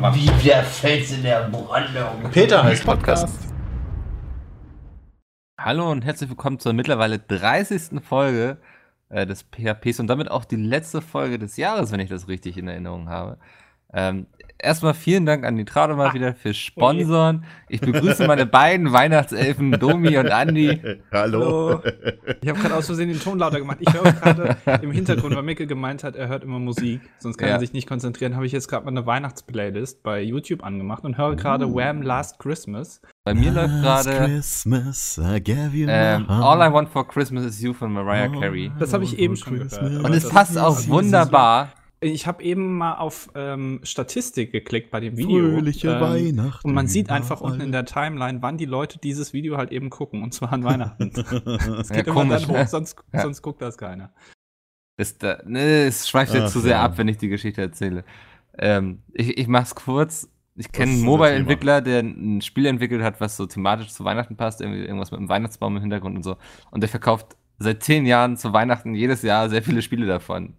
Wie der Fels in der Brandung. Peter heißt Podcast. Hallo und herzlich willkommen zur mittlerweile 30. Folge äh, des PHPs und damit auch die letzte Folge des Jahres, wenn ich das richtig in Erinnerung habe. Ähm, erstmal vielen Dank an Nitrado mal wieder fürs Sponsoren. Ich begrüße meine beiden Weihnachtselfen, Domi und Andi. Hallo. Ich habe gerade aus Versehen den Ton lauter gemacht. Ich höre gerade im Hintergrund, weil Micke gemeint hat, er hört immer Musik, sonst kann Ja. er sich nicht konzentrieren, habe ich jetzt gerade mal eine Weihnachtsplaylist bei YouTube angemacht und höre gerade Wham! Last Christmas. Bei mir läuft Last gerade Christmas, I gave you my ähm, heart. All I Want for Christmas is You von Mariah. Carey. Das habe ich eben schon gehört. Und es passt auch wunderbar. Ich habe eben mal auf ähm, Statistik geklickt bei dem Video. Fröhliche ähm, Weihnachten. Und man sieht einfach unten in der Timeline, wann die Leute dieses Video halt eben gucken. Und zwar an Weihnachten. Es Ja, geht immer komisch, dann ne? hoch, sonst, Ja. sonst guckt das keiner. Das, da, ne, es schweift jetzt Ach, zu sehr ja. ab, wenn ich die Geschichte erzähle. Ähm, ich, ich mach's kurz. Ich kenne einen Mobile-Entwickler, der ein Spiel entwickelt hat, was so thematisch zu Weihnachten passt, irgendwie irgendwas mit einem Weihnachtsbaum im Hintergrund und so. Und der verkauft seit zehn Jahren zu Weihnachten jedes Jahr sehr viele Spiele davon.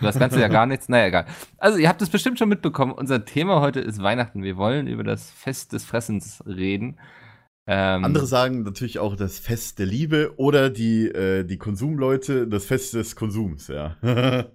Das ganze Jahr gar nichts. Naja, egal. Also, ihr habt es bestimmt schon mitbekommen. Unser Thema heute ist Weihnachten. Wir wollen über das Fest des Fressens reden. Ähm, Andere sagen natürlich auch das Fest der Liebe oder die, äh, die Konsumleute, das Fest des Konsums, ja.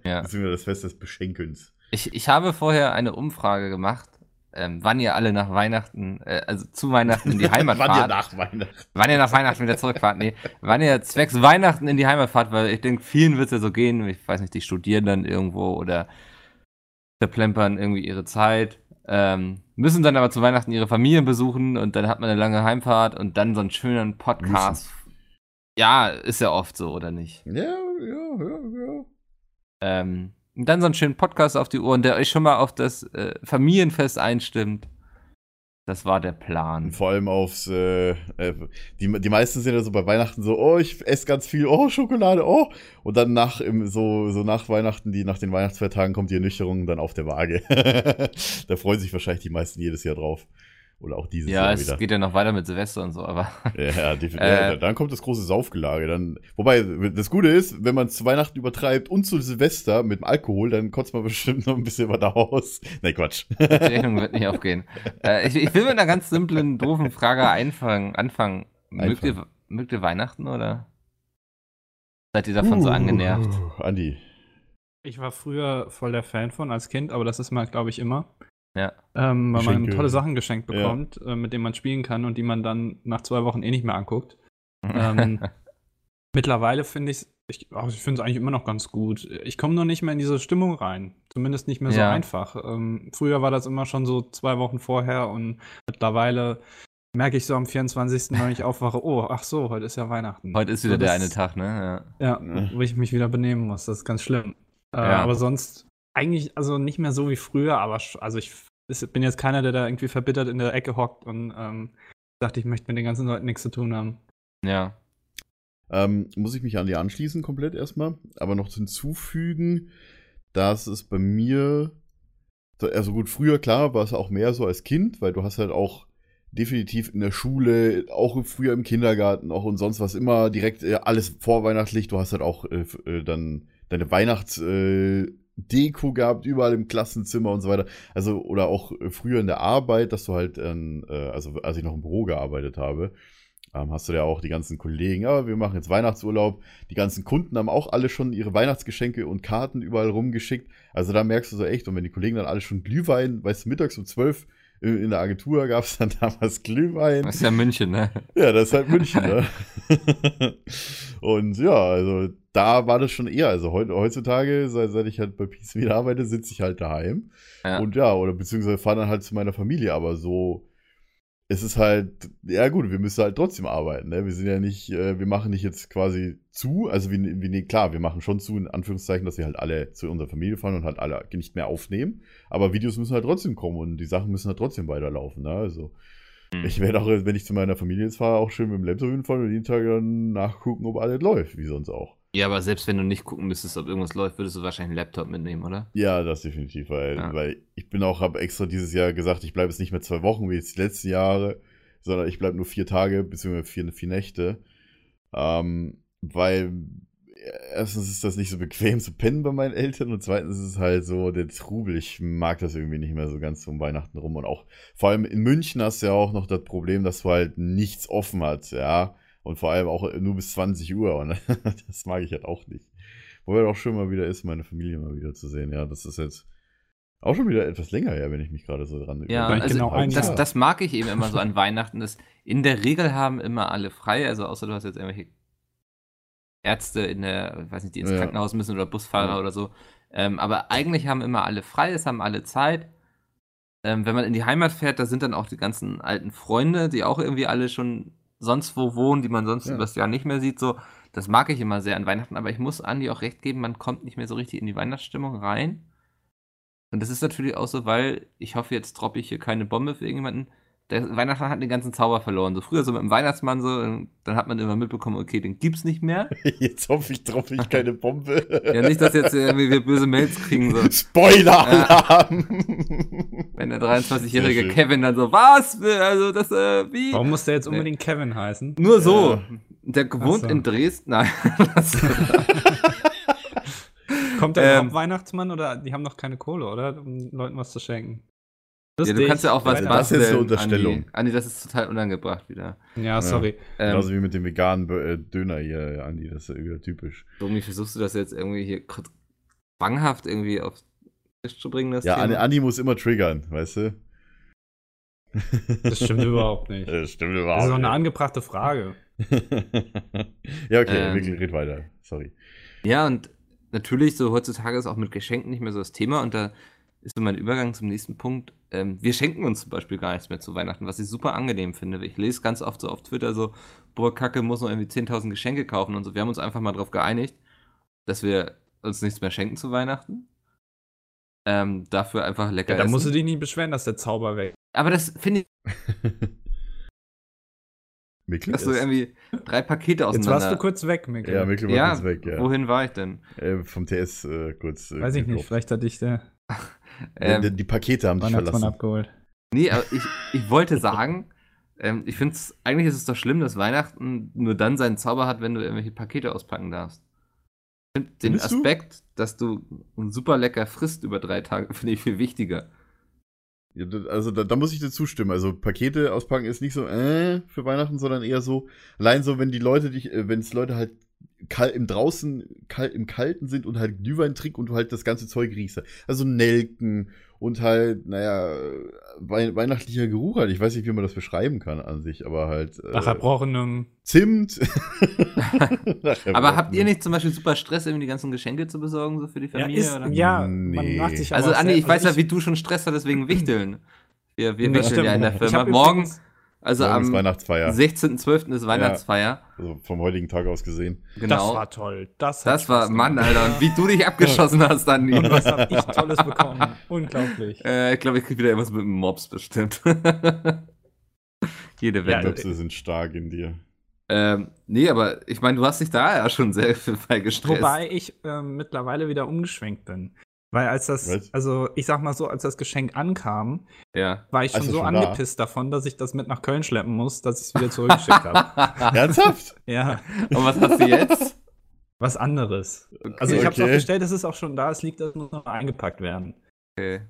Ja. Beziehungsweise das Fest des Beschenkens. Ich, ich habe vorher eine Umfrage gemacht, ähm, wann ihr alle nach Weihnachten, äh, also zu Weihnachten in die Heimat Wann ihr fahrt. nach Weihnachten. wann ihr nach Weihnachten wieder zurückfahrt. Nee, wann ihr zwecks Weihnachten in die Heimat fahrt, weil ich denke, vielen wird es ja so gehen. Ich weiß nicht, die studieren dann irgendwo oder verplempern irgendwie ihre Zeit. Ähm, müssen dann aber zu Weihnachten ihre Familien besuchen und dann hat man eine lange Heimfahrt und dann so einen schönen Podcast. Ja, ist ja oft so, oder nicht? Ja, ja, ja, ja. Ähm, und dann so einen schönen Podcast auf die Ohren, der euch schon mal auf das äh, Familienfest einstimmt. Das war der Plan. vor allem aufs, äh, äh, die, die meisten sind ja so bei Weihnachten so, oh, ich esse ganz viel, oh, Schokolade, oh. Und dann nach, im, so, so nach Weihnachten, die nach den Weihnachtsfeiertagen kommt die Ernüchterung dann auf der Waage. da freuen sich wahrscheinlich die meisten jedes Jahr drauf. Oder auch dieses Ja, Jahr es wieder. geht ja noch weiter mit Silvester und so, aber Ja, ja, definitiv. Äh, ja, dann kommt das große Saufgelage. Dann, wobei, das Gute ist, wenn man es zu Weihnachten übertreibt und zu Silvester mit dem Alkohol, dann kotzt man bestimmt noch ein bisschen was aus. Nee, Quatsch. die Rechnung wird nicht aufgehen. Äh, ich, ich will mit einer ganz simplen, doofen Frage einfangen, anfangen. Mögt ihr, mögt ihr Weihnachten oder seid ihr davon so angenervt? Uh, Andi. Ich war früher voll der Fan von als Kind, aber das ist man, glaube ich, immer. Ja. Ähm, weil man Geschenke. tolle Sachen geschenkt Ja. bekommt, äh, mit denen man spielen kann und die man dann nach zwei Wochen eh nicht mehr anguckt. Ähm, mittlerweile finde ich ach, ich finde es eigentlich immer noch ganz gut. Ich komme nur nicht mehr in diese Stimmung rein. Zumindest nicht mehr so Ja. einfach. Ähm, früher war das immer schon so zwei Wochen vorher und mittlerweile merke ich so am 24., wenn ich aufwache, oh, ach so, heute ist ja Weihnachten. Heute ist wieder So, der das- eine Tag, ne? Ja, Ja. wo ich mich wieder benehmen muss. Das ist ganz schlimm. Äh, Ja. Aber sonst eigentlich, also nicht mehr so wie früher, aber also ich bin jetzt keiner, der da irgendwie verbittert in der Ecke hockt und ähm, sagt, ich möchte mit den ganzen Leuten nichts zu tun haben. Ja. Ähm, muss ich mich an dir anschließen komplett erstmal, aber noch hinzufügen, dass es bei mir, also gut, früher klar war es auch mehr so als Kind, weil du hast halt auch definitiv in der Schule, auch früher im Kindergarten, auch und sonst was immer direkt äh, alles vorweihnachtlich. Du hast halt auch äh, äh, dann deine Weihnachtsdeko äh, Deko gehabt, überall im Klassenzimmer und so weiter. Also, oder auch äh, früher in der Arbeit, dass du halt, äh, also als ich noch im Büro gearbeitet habe, ähm, hast du ja auch die ganzen Kollegen, ja, wir machen jetzt Weihnachtsurlaub. Die ganzen Kunden haben auch alle schon ihre Weihnachtsgeschenke und Karten überall rumgeschickt. Also da merkst du so echt, und wenn die Kollegen dann alle schon Glühwein, weißt du, mittags um 12 in der Agentur gab es dann damals Glühwein. Das ist ja München, ne? Ja, das ist halt München, ne? Und ja, also da war das schon eher. Also heu- heutzutage, seit, seit ich halt bei Peace wieder arbeite, sitze ich halt daheim. Ja. Und ja, oder beziehungsweise fahre dann halt zu meiner Familie, aber so. Es ist halt, ja gut, wir müssen halt trotzdem arbeiten, ne? Wir sind ja nicht, äh, wir machen nicht jetzt quasi zu, also wie nee, klar, wir machen schon zu, in Anführungszeichen, dass wir halt alle zu unserer Familie fahren und halt alle nicht mehr aufnehmen. Aber Videos müssen halt trotzdem kommen und die Sachen müssen halt trotzdem weiterlaufen, ne? Also. Hm. Ich werde auch, wenn ich zu meiner Familie jetzt fahre, auch schön mit dem Laptop hinfahren und jeden Tag dann nachgucken, ob alles läuft, wie sonst auch. Ja, aber selbst wenn du nicht gucken müsstest, ob irgendwas läuft, würdest du wahrscheinlich einen Laptop mitnehmen, oder? Ja, das definitiv, weil, Ja. weil ich bin auch, habe extra dieses Jahr gesagt, ich bleibe jetzt nicht mehr zwei Wochen wie jetzt die letzten Jahre, sondern ich bleibe nur vier Tage, beziehungsweise vier, vier Nächte. Ähm, weil erstens ist das nicht so bequem zu pennen bei meinen Eltern und zweitens ist es halt so der Trubel. Ich mag das irgendwie nicht mehr so ganz um Weihnachten rum und auch vor allem in München hast du ja auch noch das Problem, dass du halt nichts offen hast, ja. Und vor allem auch nur bis 20 Uhr und das mag ich halt auch nicht. Wobei auch schön mal wieder ist, meine Familie mal wieder zu sehen. Ja, das ist jetzt auch schon wieder etwas länger her, wenn ich mich gerade so dran Ja, also genau ein das, Jahr. das mag ich eben immer so an Weihnachten. Dass in der Regel haben immer alle frei, also außer du hast jetzt irgendwelche Ärzte in der, weiß nicht, die ins Ja. Krankenhaus müssen oder Busfahrer Ja. oder so. Ähm, aber eigentlich haben immer alle frei, es haben alle Zeit. Ähm, wenn man in die Heimat fährt, da sind dann auch die ganzen alten Freunde, die auch irgendwie alle schon sonst wo wohnen, die man sonst Ja. übers Jahr nicht mehr sieht. So, das mag ich immer sehr an Weihnachten, aber ich muss Andi auch recht geben, man kommt nicht mehr so richtig in die Weihnachtsstimmung rein. Und das ist natürlich auch so, weil ich hoffe, jetzt droppe ich hier keine Bombe für irgendjemanden. Der Weihnachtsmann hat den ganzen Zauber verloren. So früher so mit dem Weihnachtsmann so, und dann hat man immer mitbekommen, okay, den gibt's nicht mehr. Jetzt hoffe ich drauf, ich keine Bombe. Ja, nicht, dass jetzt irgendwie wir böse Mails kriegen, so. Spoiler-Alarm! Wenn der 23-jährige Sehr schön. Kevin dann so, was? Also das, äh, wie? Warum muss der jetzt Nee. unbedingt Kevin heißen? Nur so. Ja. Der gewohnt Ach so. in Dresden. Nein. Kommt der Ähm. überhaupt Weihnachtsmann oder die haben noch keine Kohle, oder? Um Leuten was zu schenken. Ja, du kannst ja auch was Weiter. Das ist jetzt eine basteln, Unterstellung. Andi. Andi, das ist total unangebracht wieder. Ja, sorry. Ähm, Genauso wie mit dem veganen äh, Döner hier, Andi, das ist ja wieder typisch. Domi, versuchst du das jetzt irgendwie hier kurz zwanghaft irgendwie aufs Tisch zu bringen, das Ja, Andi, Thema? Andi muss immer triggern, weißt du? Das stimmt überhaupt nicht. Das stimmt Das überhaupt ist doch eine nicht. angebrachte Frage. ja, okay, Ähm. wirklich, red weiter. Sorry. Ja, und natürlich, so heutzutage ist auch mit Geschenken nicht mehr so das Thema und da ist so mein Übergang zum nächsten Punkt. Ähm, wir schenken uns zum Beispiel gar nichts mehr zu Weihnachten, was ich super angenehm finde. Ich lese ganz oft so auf Twitter so, boah, Kacke, muss noch irgendwie 10.000 Geschenke kaufen und so. Wir haben uns einfach mal darauf geeinigt, dass wir uns nichts mehr schenken zu Weihnachten. Ähm, dafür einfach lecker Ja, da essen. musst du dich nicht beschweren, dass der Zauber weg Aber das finde ich, Mikkel dass du ist- irgendwie drei Pakete Jetzt auseinander... warst du kurz weg, Mikkel. Ja, Mikkel war ja, kurz weg, ja. wohin war ich denn? Äh, vom TS äh, kurz. Äh, Weiß ich nicht, vielleicht hat dich der Ähm, die, die Pakete haben dich verlassen. abgeholt. Nee, aber ich, ich wollte sagen, ähm, ich finde es, eigentlich ist es doch schlimm, dass Weihnachten nur dann seinen Zauber hat, wenn du irgendwelche Pakete auspacken darfst. Ich find den Findest du? Aspekt, dass du super lecker frisst über drei Tage, finde ich viel wichtiger. Ja, da- also da, da muss ich dir zustimmen. Also Pakete auspacken ist nicht so äh, für Weihnachten, sondern eher so, allein so, wenn die Leute dich, äh, wenn es Leute halt kalt, im draußen kalt, im Kalten sind und halt Glühwein trinken und du halt das ganze Zeug riechst. Also Nelken und halt, naja, wei weihnachtlicher Geruch halt. Ich weiß nicht, wie man das beschreiben kann an sich, aber halt äh, Nach erbrochenem. Zimt. Nach Aber habt ihr nicht zum Beispiel super Stress, irgendwie die ganzen Geschenke zu besorgen, so für die Ja, Familie? ist, oder? ja man Nee. macht sich Also, Andi, ich weiß ja, wie du schon Stress hattest wegen Wichteln. Wir, wir stimmt. ja in der Firma. Morgen, übrigens- also Morgen am Weihnachtsfeier. 16.12. ist Weihnachtsfeier. Also vom heutigen Tag aus gesehen. Genau. Das war toll. Das, Das war, Mann. Alter, und wie du dich abgeschossen hast, Andi. Und was hab ich Tolles bekommen? Unglaublich. Äh, ich glaube, ich krieg wieder irgendwas mit dem Mobs bestimmt. Jede Ja, Wette. Möpse sind stark in dir. ähm, nee, aber ich meine, du hast dich da ja schon sehr viel bei gestresst. Wobei ich ähm, mittlerweile wieder umgeschwenkt bin. Weil als das, Was? also ich sag mal so, als das Geschenk ankam, ja. war ich schon Also so schon da? angepisst davon, dass ich das mit nach Köln schleppen muss, dass ich es wieder zurückgeschickt habe. Ernsthaft? Ja, Und was hast du jetzt? was anderes. Also ich habe es Okay. auch bestellt, es ist auch schon da, es liegt, es muss noch eingepackt werden. Okay.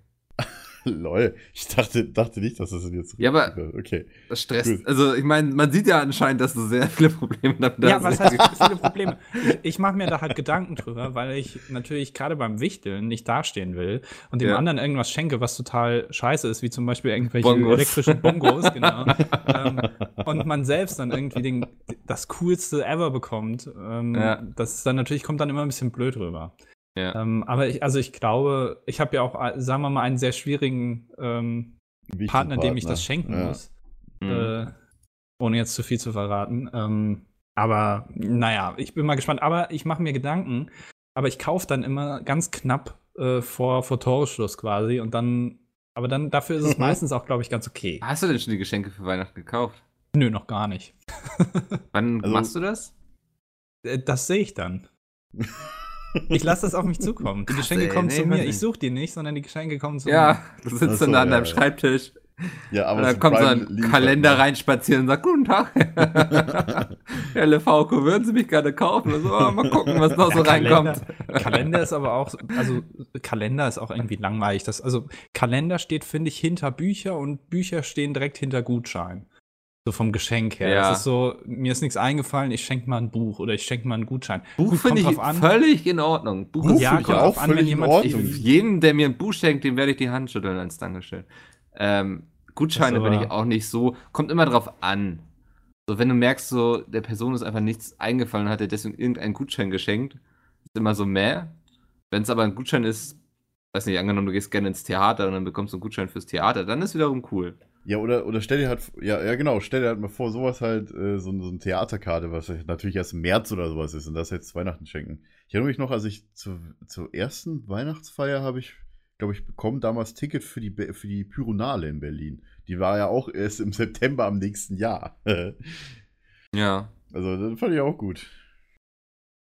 Lol. Ich dachte, dachte nicht, dass das jetzt. Ja, aber- Okay. Das stresst. Gut. Also, ich meine, man sieht ja anscheinend, dass du sehr viele Probleme damit Ja, hast. was heißt viele Probleme? Ich, ich mache mir da halt Gedanken drüber, weil ich natürlich gerade beim Wichteln nicht dastehen will und dem Ja. anderen irgendwas schenke, was total scheiße ist, wie zum Beispiel irgendwelche Bongos. elektrischen Bongos, genau. ähm, und man selbst dann irgendwie den, das coolste ever bekommt. Ähm, Ja. Das ist dann natürlich kommt dann immer ein bisschen blöd rüber. Ja. Ähm, aber ich, also ich glaube, ich habe ja auch, äh, sagen wir mal, einen sehr schwierigen ähm, Wichtigen Partner, dem ich Partner. das schenken Ja. muss. Mhm. Äh, ohne jetzt zu viel zu verraten. Ähm, aber naja, ich bin mal gespannt. Aber ich mache mir Gedanken. Aber ich kaufe dann immer ganz knapp äh, vor, vor Toreschluss quasi. Und dann, aber dann dafür ist es Mhm. meistens auch, glaube ich, ganz okay. Hast du denn schon die Geschenke für Weihnachten gekauft? Nö, noch gar nicht. Wann Also- machst du das? Äh, Das sehe ich dann. Ich lasse das auf mich zukommen. Die Krass, Geschenke ey. kommen Nee, zu mir. Ich suche die nicht, sondern die Geschenke kommen zu Ja, du sitzt so, dann da an ja, deinem ja. Schreibtisch. Ja, Und aber dann kommt so ein Kalender ne? reinspazieren und sagt, guten Tag, Herr Lefauco, würden Sie mich gerne kaufen? Und so, oh, mal gucken, was noch so reinkommt. Kalender, Kalender ist aber auch, also Kalender ist auch irgendwie langweilig. Das, also Kalender steht, finde ich, hinter Bücher und Bücher stehen direkt hinter Gutschein. So vom Geschenk her. Ja. Das ist so, mir ist nichts eingefallen, ich schenke mal ein Buch oder ich schenke mal einen Gutschein. Buch finde ich an. völlig in Ordnung. Buch, Buch ist Ja, finde ich auch an, wenn völlig in jemand- Ich, Ordnung. jedem, der mir ein Buch schenkt, dem werde ich die Hand schütteln als Dankeschön. Ähm, Gutscheine ist bin ich auch nicht so. Kommt immer drauf an. So, wenn du merkst, so, der Person ist einfach nichts eingefallen hat dir deswegen irgendeinen Gutschein geschenkt, ist immer so mehr. Wenn es aber ein Gutschein ist, weiß nicht, angenommen, du gehst gerne ins Theater und dann bekommst du einen Gutschein fürs Theater, dann ist wiederum cool. Ja, oder, oder stell dir halt, ja, ja genau, stell dir halt mal vor, sowas halt, äh, so, so eine Theaterkarte, was natürlich erst im März oder sowas ist und das jetzt Weihnachten schenken. Ich erinnere mich noch, als ich zu, zur ersten Weihnachtsfeier habe ich, glaube ich, bekommen damals Ticket für die, für die Pyronale in Berlin. Die war ja auch erst im September am nächsten Jahr. Ja. also, das fand ich auch gut.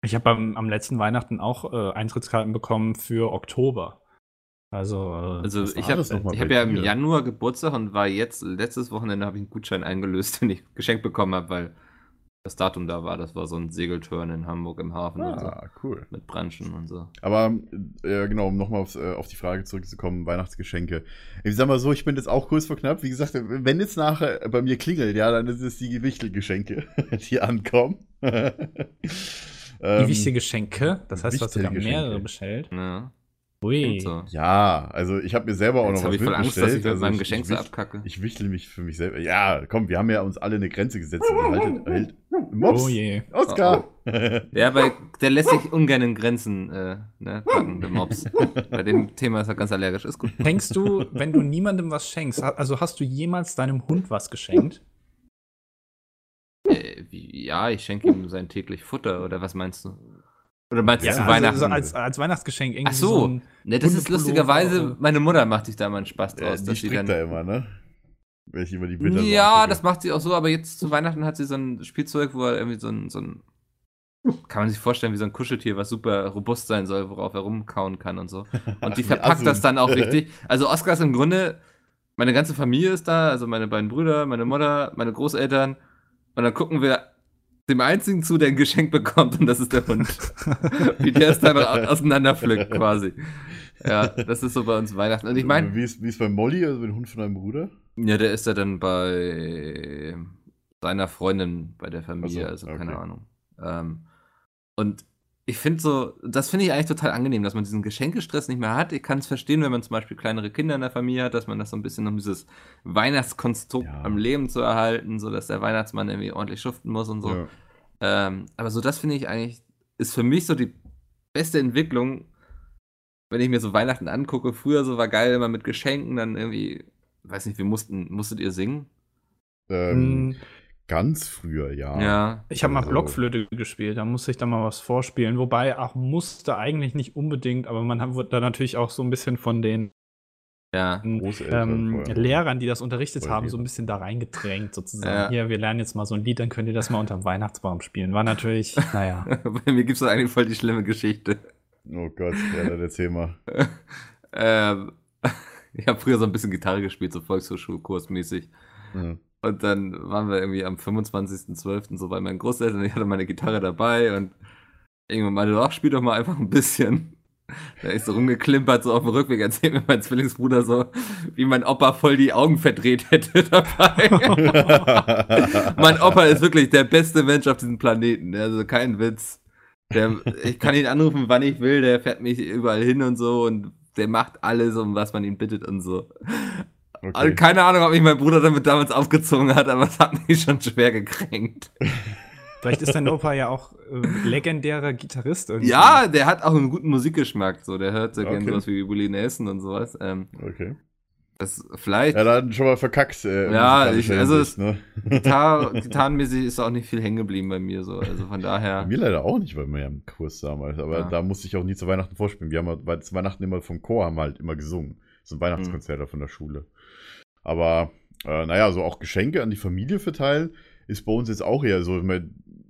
Ich habe am, am letzten Weihnachten auch äh, Eintrittskarten bekommen für Oktober. Also, äh, Also ich habe hab ja im? Januar Geburtstag und war jetzt, letztes Wochenende habe ich einen Gutschein eingelöst, den ich geschenkt bekommen habe, weil das Datum da war. Das war so ein Segeltörn in Hamburg im Hafen und so. Ah, cool. Mit Branchen und so. Aber äh, genau, um nochmal aufs, äh, auf die Frage zurückzukommen, Weihnachtsgeschenke. Ich sag mal so, ich bin jetzt auch kurz vor knapp. Wie gesagt, wenn jetzt nachher bei mir klingelt, ja, dann ist es die Wichtelgeschenke, die ankommen. die Ähm, wichtige Geschenke. Das heißt, du hast sogar Wichtelgeschenke. mehrere bestellt. Ja, Ui. so. Ja, also ich habe mir selber auch Jetzt noch was ich voll Angst, dass ich mit meinem Also Geschenk ich, so abkacke. ich wichtel mich für mich selber. Ja, komm, wir haben ja uns alle eine Grenze gesetzt. Die haltet, hält, Mops, Oh je. Oscar. Ja, weil der lässt sich ungern in Grenzen äh, ne, packen, der Mops. Bei dem Thema ist er ganz allergisch. Ist gut. Schenkst du, wenn du niemandem was schenkst, also hast du jemals deinem Hund was geschenkt? Äh, wie, ja, ich schenke ihm sein täglich Futter, oder was meinst du? Oder meinst du zu also, Weihnachten? so als, als Weihnachtsgeschenk irgendwie Ach so. ein ne, das ist lustigerweise, oder- meine Mutter macht sich da mal einen Spaß Ja, draus. die dass sie strickt dann, da immer, ne? Wenn ich immer die Bilder so Ja, angucke. das macht sie auch so, aber jetzt zu Weihnachten hat sie so ein Spielzeug, wo er irgendwie so ein, so ein kann man sich vorstellen, wie so ein Kuscheltier, was super robust sein soll, worauf er rumkauen kann und so. Und die verpackt das dann auch richtig. Also Oscar ist im Grunde, meine ganze Familie ist da, also meine beiden Brüder, meine Mutter, meine Großeltern. Und dann gucken wir dem einzigen zu, der ein Geschenk bekommt, und das ist der Hund. wie der es dann au- auseinanderpflückt quasi. Ja, das ist so bei uns Weihnachten. Und ich meine, Wie ist, wie ist bei Molly, also dem Hund von deinem Bruder? ja, der ist ja dann bei seiner Freundin bei der Familie, also keine okay. Ahnung. Ähm, und ich finde so, das finde ich eigentlich total angenehm, dass man diesen Geschenkestress nicht mehr hat. Ich kann es verstehen, wenn man zum Beispiel kleinere Kinder in der Familie hat, dass man das so ein bisschen um dieses Weihnachtskonstrukt Ja. am Leben zu erhalten, so dass der Weihnachtsmann irgendwie ordentlich schuften muss und so. Ja. Ähm, aber so das finde ich eigentlich, ist für mich so die beste Entwicklung, wenn ich mir so Weihnachten angucke. Früher so war geil immer mit Geschenken, dann irgendwie, weiß nicht, wir mussten, musstet ihr singen? Ähm, Mm, ganz früher, ja. Ja. Ich habe mal Also- Blockflöte gespielt, da musste ich dann mal was vorspielen. Wobei auch musste eigentlich nicht unbedingt, aber man hat- wurde da natürlich auch so ein bisschen von den Ja. Ähm, vorher. Lehrern, die das unterrichtet Vorher haben, so ein bisschen da reingedrängt, sozusagen. Ja. Hier, wir lernen jetzt mal so ein Lied, dann könnt ihr das mal unterm Weihnachtsbaum spielen. War natürlich, naja. Bei mir gibt es eigentlich voll die schlimme Geschichte. Oh Gott, ja, dann erzähl mal. ähm, ich habe früher so ein bisschen Gitarre gespielt, so Volkshochschulkursmäßig. Ja. Und dann waren wir irgendwie am 25.12. so bei meinen Großeltern. Ich hatte meine Gitarre dabei und irgendwann meinte, ach, spiel doch mal einfach ein bisschen. Da ist so rumgeklimpert, so auf dem Rückweg, erzählt mir mein Zwillingsbruder so, wie mein Opa voll die Augen verdreht hätte dabei. mein Opa ist wirklich der beste Mensch auf diesem Planeten, also kein Witz. Der, ich kann ihn anrufen, wann ich will, der fährt mich überall hin und so und der macht alles, um was man ihn bittet und so. Also Okay. keine Ahnung, ob mich mein Bruder damit damals aufgezogen hat, aber es hat mich schon schwer gekränkt. Vielleicht ist dein Opa ja auch äh, legendärer Gitarrist irgendwie. Ja, der hat auch einen guten Musikgeschmack. So, der hört sehr gerne Okay. sowas wie Willie Nelson und sowas. Ähm, okay. das vielleicht Ja, dann schon mal verkackt. Äh, Ja, ich- also Hinsicht, ne? Gitar gitarrenmäßig ist auch nicht viel hängen geblieben bei mir. So. Also von daher. mir leider auch nicht, weil wir ja im Kurs damals. Aber Ja. da musste ich auch nie zu Weihnachten vorspielen. Wir haben halt- weil zu Weihnachten immer vom Chor haben wir halt immer gesungen. So ein Weihnachtskonzert von der Schule. Aber äh, naja, so auch Geschenke an die Familie verteilen ist bei uns jetzt auch eher so.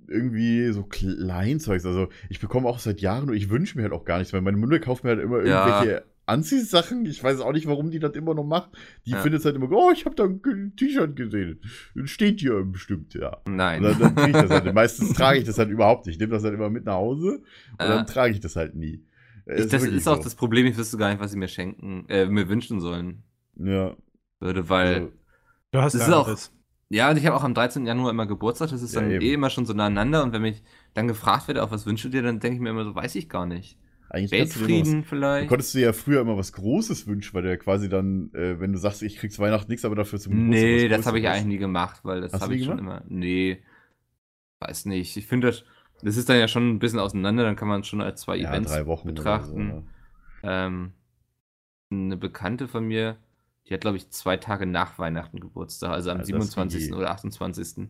irgendwie so Kleinzeugs. Also ich bekomme auch seit Jahren, und ich wünsche mir halt auch gar nichts, weil meine Mutter kauft mir halt immer Ja. irgendwelche Anziehsachen. Ich weiß auch nicht, warum die das immer noch macht. Die Ja. findet halt immer, oh, ich habe da ein T-Shirt gesehen. Steht hier bestimmt, ja. Nein. Und dann, dann kriege ich das halt. Meistens trage ich das halt überhaupt nicht. Ich nehme das halt immer mit nach Hause und Ja. dann trage ich das halt nie. Äh, Ich, das wirklich ist auch so. das Problem, ich wüsste gar nicht, was sie mir schenken, äh, mir wünschen sollen Ja. Würde, weil. Also, Du hast Das ja auch- alles. Ja, und ich habe auch am 13. Januar immer Geburtstag, das ist Ja, dann eben. eh immer schon so nacheinander und wenn mich dann gefragt wird, auf was wünschst du dir, dann denke ich mir immer so, weiß ich gar nicht. eigentlich noch was Weltfrieden Du vielleicht? konntest dir ja früher immer was Großes wünschen, weil du ja quasi dann, äh, wenn du sagst, ich krieg's Weihnachten nichts, aber dafür zum Geburtstag Nee, das habe ich eigentlich nie gemacht, weil das habe ich schon immer. Nee. Weiß nicht. Ich finde das, das ist dann ja schon ein bisschen auseinander, dann kann man es schon als zwei ja, Events betrachten. So, ne? Ähm, eine Bekannte von mir, die hat, glaube ich, zwei Tage nach Weihnachten Geburtstag, also am Ja, das 27. wie- oder 28.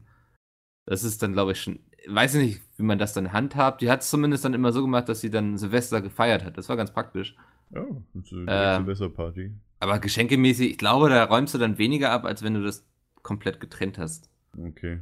Das ist dann, glaube ich, schon, weiß ich nicht, wie man das dann handhabt. Die hat es zumindest dann immer so gemacht, dass sie dann Silvester gefeiert hat. Das war ganz praktisch. Ähm, eine Silvesterparty. Aber geschenkemäßig, ich glaube, da räumst du dann weniger ab, als wenn du das komplett getrennt hast. Okay.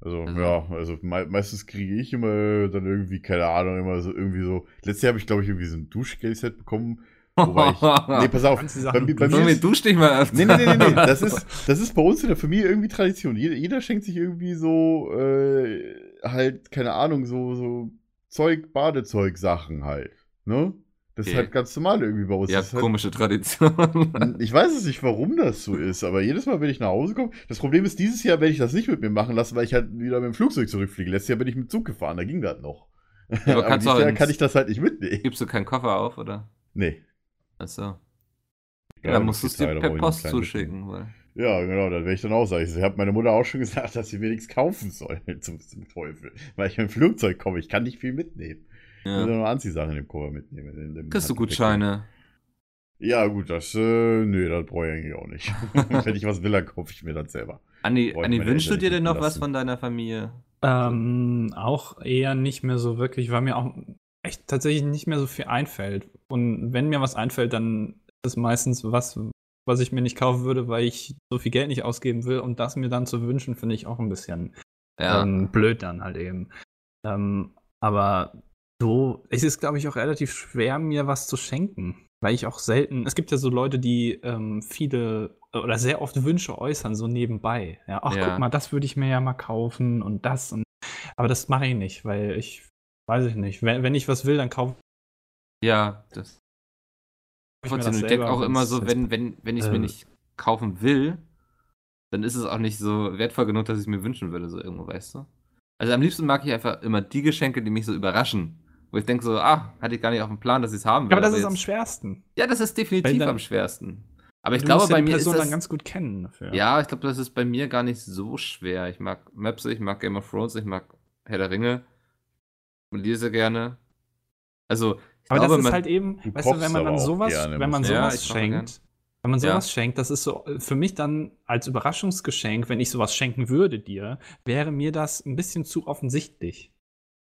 Also, Also- ja, also mei meistens kriege ich immer dann irgendwie, keine Ahnung, immer so irgendwie so. Letztes Jahr habe ich, glaube ich, irgendwie so ein Duschgel-Set bekommen. Wobei ich. Nee, pass auf. Bei, bei mir ist, dusch dich mal öfter. Nee, nee, nee, nee, nee. Das ist, das ist bei uns in der Familie irgendwie Tradition. Jeder, jeder schenkt sich irgendwie so, äh, halt, keine Ahnung, so, so Zeug, Badezeug-Sachen halt. Ne? Das ist Okay. halt ganz normal irgendwie bei uns. Ja, Das ist halt, komische Tradition. ich weiß es nicht, warum das so ist, aber jedes Mal, wenn ich nach Hause komme, das Problem ist, dieses Jahr werde ich das nicht mit mir machen lassen, weil ich halt wieder mit dem Flugzeug zurückfliege. Letztes Jahr bin ich mit dem Zug gefahren, da ging das noch. aber aber kannst dieses Jahr kann ich das halt nicht mitnehmen. Gibst du keinen Koffer auf, oder? Nee. Achso. Ja, dann die musst du es dir da per ich Post zuschicken. Weil Ja, genau, dann werde ich dann auch sagen. Ich habe meine Mutter auch schon gesagt, dass sie mir nichts kaufen soll zum, zum Teufel. Weil ich mit dem Flugzeug komme, ich kann nicht viel mitnehmen. Ich will ja. nur noch Anziehsachen im Koffer mitnehmen. in dem Kriegst du. Gutscheine? Ja, gut, das, äh, nee, das brauche ich eigentlich auch nicht. Wenn ich was will, dann kaufe ich mir das selber. Ich Anni meine wünschst du dir denn noch was lassen. von deiner Familie? Ähm, auch eher nicht mehr so wirklich, weil mir auch echt tatsächlich nicht mehr so viel einfällt. Und wenn mir was einfällt, dann ist es meistens was, was ich mir nicht kaufen würde, weil ich so viel Geld nicht ausgeben will. Und das mir dann zu wünschen, finde ich auch ein bisschen Ja. ähm, blöd dann halt eben. Ähm, aber so, es ist, glaube ich, auch relativ schwer, mir was zu schenken. Weil ich auch selten, es gibt ja so Leute, die ähm, viele oder sehr oft Wünsche äußern, so nebenbei. Ja, ach, Ja. guck mal, das würde ich mir ja mal kaufen und das und. Aber das mache ich nicht, weil ich, weiß ich nicht, wenn, wenn ich was will, dann kaufe ja, das. ich mir ich denke auch immer so, wenn, wenn, wenn ich es mir äh, nicht kaufen will, dann ist es auch nicht so wertvoll genug, dass ich es mir wünschen würde, so irgendwo, weißt du? Also am liebsten mag ich einfach immer die Geschenke, die mich so überraschen. Wo ich denke so, ah, hatte ich gar nicht auf dem Plan, dass ich es haben will. Aber das ist jetzt- am schwersten. Ja, das ist definitiv dann- am schwersten. Aber ich Du glaube, ja bei mir ist Person das, dann ganz gut kennen dafür. Ja, ich glaube, das ist bei mir gar nicht so schwer. Ich mag Maps, ich mag Game of Thrones, ich mag Herr der Ringe. Und lese gerne. Also, ich Aber glaube, das ist man, halt eben, weißt du, wenn man dann sowas, gerne, wenn man sowas. Ja, schenkt, wenn man Ja. sowas schenkt, das ist so äh, für mich dann als Überraschungsgeschenk, wenn ich sowas schenken würde dir, wäre mir das ein bisschen zu offensichtlich.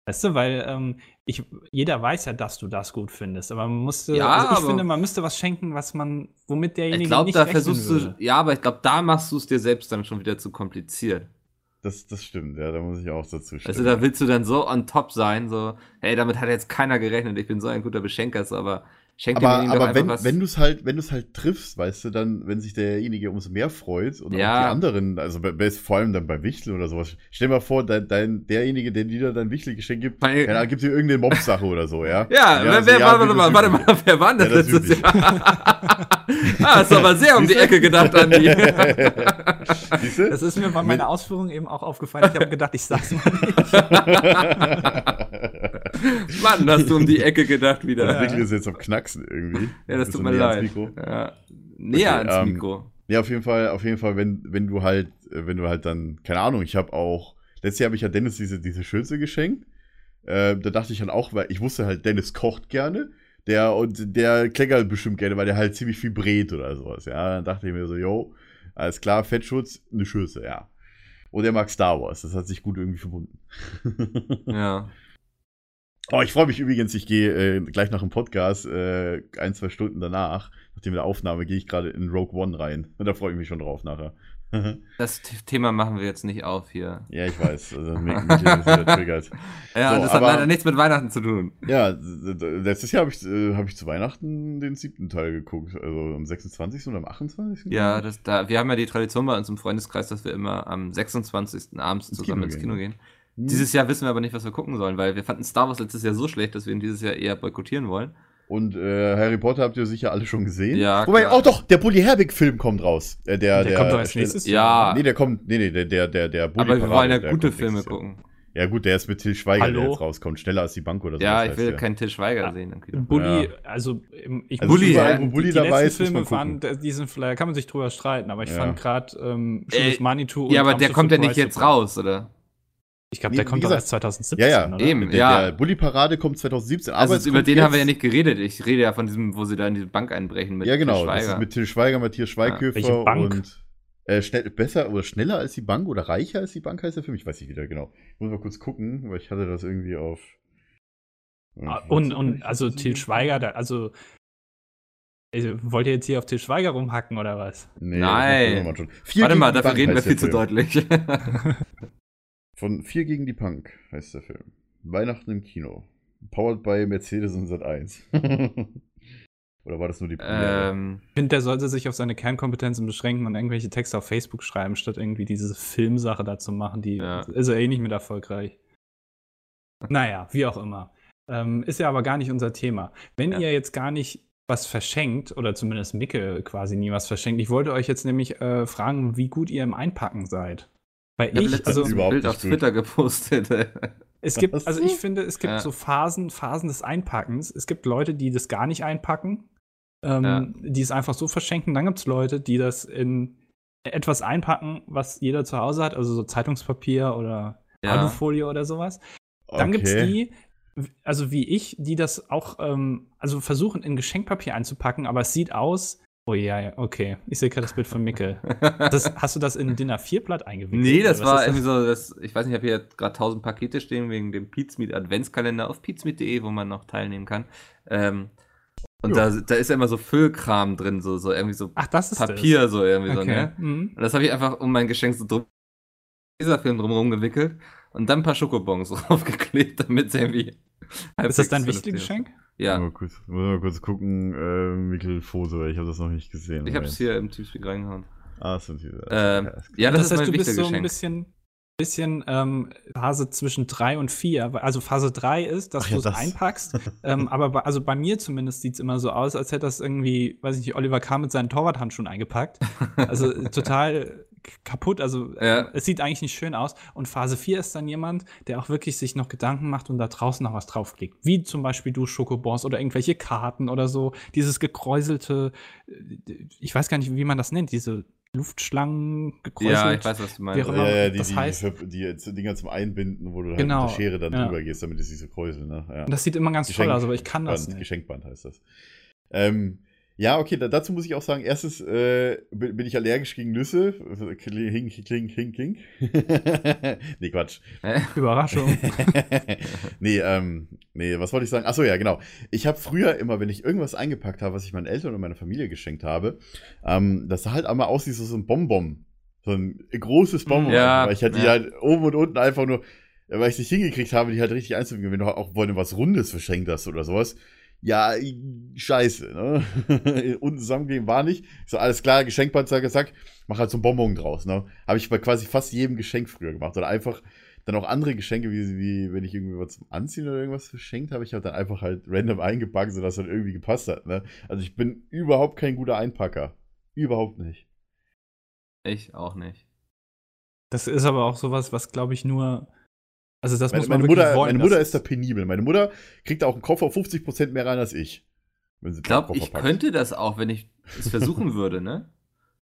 Weißt du, weil ähm, ich, jeder weiß ja, dass du das gut findest, aber man musste, Ja, also ich aber- finde, man müsste was schenken, was man, womit derjenige ich glaube, nicht da versuchst würde. du, ja, aber ich glaube, da machst du es dir selbst dann schon wieder zu kompliziert. Das, das stimmt, ja, da muss ich auch dazu stimmen. Also da willst du dann so on top sein, so, hey, damit hat jetzt keiner gerechnet, ich bin so ein guter Beschenker, so, aber schenk aber doch aber einfach wenn, was. wenn du es halt, wenn du es halt triffst, weißt du, dann, wenn sich derjenige umso mehr freut und Ja. die anderen, also bei, bei, vor allem dann bei Wichtel oder sowas. Stell dir mal vor, dein, dein, derjenige, der dir dein Wichtel-Geschenk gibt, Weil- ja, dann gibt dir irgendeine Mob-Sache oder so, ja? ja, wer, also, wer, ja, warte mal, warte mal, wer war denn Ja, das letztes. Jahr? ah, ist aber sehr um die Ecke gedacht, Andi. Siehst du? Das ist mir bei Mit- meiner Ausführung eben auch aufgefallen. Ich habe gedacht, ich sag's mal nicht. Mann, hast du um die Ecke gedacht wieder. Der Ja, Wichtel ist jetzt am Knacksen irgendwie. das Bist tut mir leid. Mikro? Ja. Näher Okay, ans ähm, Mikro. Ja, auf jeden Fall, auf jeden Fall, wenn, wenn du halt, wenn du halt dann, keine Ahnung, ich habe auch, letztes Jahr habe ich ja Dennis diese, diese Schürze geschenkt. Äh, da dachte ich dann auch, weil ich wusste halt, Dennis kocht gerne. Der und der kleckert bestimmt gerne, weil der halt ziemlich viel brät oder sowas. Ja, dann dachte ich mir so, yo, alles klar, Fettschutz, eine Schürze, ja. Und er mag Star Wars, das hat sich gut irgendwie verbunden. Ja. Oh, ich freue mich übrigens, ich gehe äh, gleich nach dem Podcast, äh, ein, zwei Stunden danach, nachdem der Aufnahme, gehe ich gerade in Rogue One rein. Und da freue ich mich schon drauf nachher. Das T- Thema machen wir jetzt nicht auf hier. ja, ich weiß. Also, mich, mich triggert. Ja, So, das hat aber- leider nichts mit Weihnachten zu tun. Ja, letztes Jahr habe ich, äh, hab ich zu Weihnachten den siebten Teil geguckt. Also am 26. oder am 28. Ja, das, da, wir haben ja die Tradition bei uns im Freundeskreis, dass wir immer am 26. abends Ins zusammen Kino ins gehen. Kino gehen. Hm. Dieses Jahr wissen wir aber nicht, was wir gucken sollen, weil wir fanden Star Wars letztes Jahr so schlecht, dass wir ihn dieses Jahr eher boykottieren wollen. Und äh, Harry Potter habt ihr sicher alle schon gesehen. Ja, Wobei, klar. oh doch, der Bully Herbig-Film kommt raus. Äh, der, Der kommt doch als nächstes Ja. Nee, der kommt, nee, nee, der, der, der, der Bully Aber wir wollen ja der gute Filme gucken. Ja, gut, der ist mit Till Schweiger, der Hallo? jetzt rauskommt. Schneller als die Bank oder so. Ja, ich will der. keinen Til Schweiger Ja. sehen. Ja. also ich Also Bully, überall, ja. wo Bully die, die dabei letzten ist, Filme man gucken. waren, die sind vielleicht, kann man sich drüber streiten, aber ich Ja. fand gerade ähm, Äh, Schönes Manitou Ja, aber der kommt ja nicht jetzt raus, oder? Ich glaube, Wie- der wie kommt doch gesagt- erst 2017, Ja, ja. oder? Eben, Der, ja. der Bully Parade kommt 2017. aber Also über kommt den haben wir ja nicht geredet. Ich rede ja von diesem, wo sie da in diese Bank einbrechen mit Ja, genau. Til Das ist mit Till Schweiger, Matthias Schweighöfer Welche Bank? und äh, schnell, besser oder schneller als die Bank oder reicher als die Bank heißt der Film. Ich weiß nicht wieder genau. Ich muss mal kurz gucken, weil ich hatte das irgendwie auf. Ah, Und, und also Til Schweiger, da, also äh, wollt ihr jetzt hier auf Til Schweiger rumhacken oder was? Nee, Nein. Vier Warte mal, dafür Bank reden wir viel zu deutlich. Von Vier gegen die Punk heißt der Film. Weihnachten im Kino. Powered by Mercedes und Sat1. Oder war das nur die Premiere? ähm, Ich finde, der sollte sich auf seine Kernkompetenzen beschränken und irgendwelche Texte auf Facebook schreiben, statt irgendwie diese Filmsache da zu machen. Die Ja. ist ja eh nicht mit erfolgreich. Naja, wie auch immer. Ähm, ist ja aber gar nicht unser Thema. Wenn Ja. ihr jetzt gar nicht was verschenkt, oder zumindest Micke quasi nie was verschenkt, ich wollte euch jetzt nämlich äh, fragen, wie gut ihr im Einpacken seid. Weil ich habe ich, also ein überhaupt Bild auf gut. Twitter gepostet. es gibt, Was? also ich finde, es gibt Ja. so Phasen, Phasen des Einpackens. Es gibt Leute, die das gar nicht einpacken, ähm, Ja. die es einfach so verschenken. Dann gibt es Leute, die das in etwas einpacken, was jeder zu Hause hat, also so Zeitungspapier oder Ja. Alufolie oder sowas. Dann gibt es Okay. die, also wie ich, die das auch, ähm, also versuchen in Geschenkpapier einzupacken, aber es sieht aus. Oh ja, ja, okay. Ich sehe gerade das Bild von Micke. Das, hast du das in ein DIN A4-Blatt eingewickelt? Nee, das war ist irgendwie so, das, ich weiß nicht, ich habe hier gerade 1000 Pakete stehen wegen dem Pizmeet Adventskalender auf pizmeet.de, wo man noch teilnehmen kann. Ähm, und da, da ist ja immer so Füllkram drin, so, so irgendwie so Ach, das Papier, so irgendwie das. so, Okay. ne? Mhm. Und das habe ich einfach um mein Geschenk so drum, dieser Film drumherum gewickelt und dann ein paar Schokobons draufgeklebt, damit es irgendwie. Ist das dein wichtiges Geschenk? Ja, Mal kurz, muss mal kurz gucken, äh, Mikkel Fose, ich habe das noch nicht gesehen. ich habe es hier im Teamspeak reingehauen. Ah, sind diese. Ähm, ja, ja, das, das, ist heißt, mein du bist so ein bisschen, bisschen ähm, Phase zwischen 3 und 4. Also Phase 3 ist, dass du ja, es das. einpackst. ähm, aber bei, also bei mir zumindest sieht es immer so aus, als hätte das irgendwie, weiß ich nicht, Oliver K. mit seinen Torwarthandschuhen eingepackt. Also äh, total kaputt. Also äh, Ja. es sieht eigentlich nicht schön aus. Und Phase 4 ist dann jemand, der auch wirklich sich noch Gedanken macht und da draußen noch was draufklickt. Wie zum Beispiel du Schokobons oder irgendwelche Karten oder so. Dieses gekräuselte, äh, ich weiß gar nicht, wie man das nennt, diese Luftschlangen gekräuselt. Ja, ich weiß, was du Wie meinst. auch ja, ja, die, das die, heißt- die, die jetzt Dinger zum Einbinden, wo du halt Genau, mit der Schere dann ja. drüber gehst, damit es nicht so kräuselt, ne? Ja. Und das sieht immer ganz toll Geschenk- aus, aber ich kann das nicht. Geschenkband heißt das. Ähm, ja, okay, da, dazu muss ich auch sagen, erstens äh, bin, bin ich allergisch gegen Nüsse. Kling, kling, kling, kling. nee, Quatsch. Hä? Überraschung. nee, ähm, nee, was wollte ich sagen? Achso, ja, genau. Ich habe früher immer, wenn ich irgendwas eingepackt habe, was ich meinen Eltern und meiner Familie geschenkt habe, ähm, das sah halt einmal aus wie so so ein Bonbon. So ein großes Bonbon. Ja, weil ich hatte die ja. halt oben und unten einfach nur, weil ich nicht hingekriegt habe, die halt richtig einzubinden. Wenn du auch wollen was Rundes verschenkt hast oder sowas. Ja, scheiße, ne? Unten zusammengegeben war nicht. Ich so, alles klar, Geschenkband, zack, zack, mach halt so ein Bonbon draus, ne? Habe ich bei quasi fast jedem Geschenk früher gemacht. Oder einfach dann auch andere Geschenke, wie, wie wenn ich irgendwie was zum Anziehen oder irgendwas verschenkt habe, ich habe dann einfach halt random eingepackt, sodass halt irgendwie gepasst hat, ne? Also ich bin überhaupt kein guter Einpacker. Überhaupt nicht. Ich auch nicht. Das ist aber auch sowas, was glaube ich nur. Also das Meine, muss man meine Mutter, wollen. meine Mutter ist da penibel. Meine Mutter kriegt da auch einen Koffer 50% mehr rein als ich. Wenn sie Ich glaube, Koffer ich packt. könnte das auch, wenn ich es versuchen würde, ne?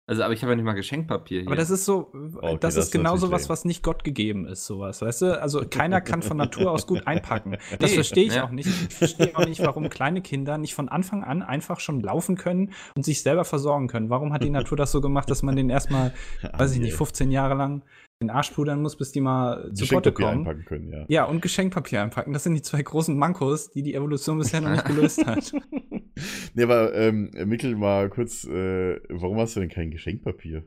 Also, aber ich habe ja nicht mal Geschenkpapier hier. Aber das ist so, okay, das, das ist genau sowas, was nicht Gott gegeben ist, sowas, weißt du? Also keiner kann von Natur aus gut einpacken. Das Nee, verstehe ich ja. auch nicht. Ich verstehe auch nicht, warum kleine Kinder nicht von Anfang an einfach schon laufen können und sich selber versorgen können. Warum hat die Natur das so gemacht, dass man den erstmal, weiß ich nicht, 15 Jahre lang den Arsch pudern muss, bis die mal zu Potte Geschenkpapier kommen? einpacken können, ja. Ja, und Geschenkpapier einpacken. Das sind die zwei großen Mankos, die die Evolution bisher noch nicht gelöst hat. nee, aber ähm, Mikkel, mal kurz, äh, warum hast du denn kein Geschenkpapier?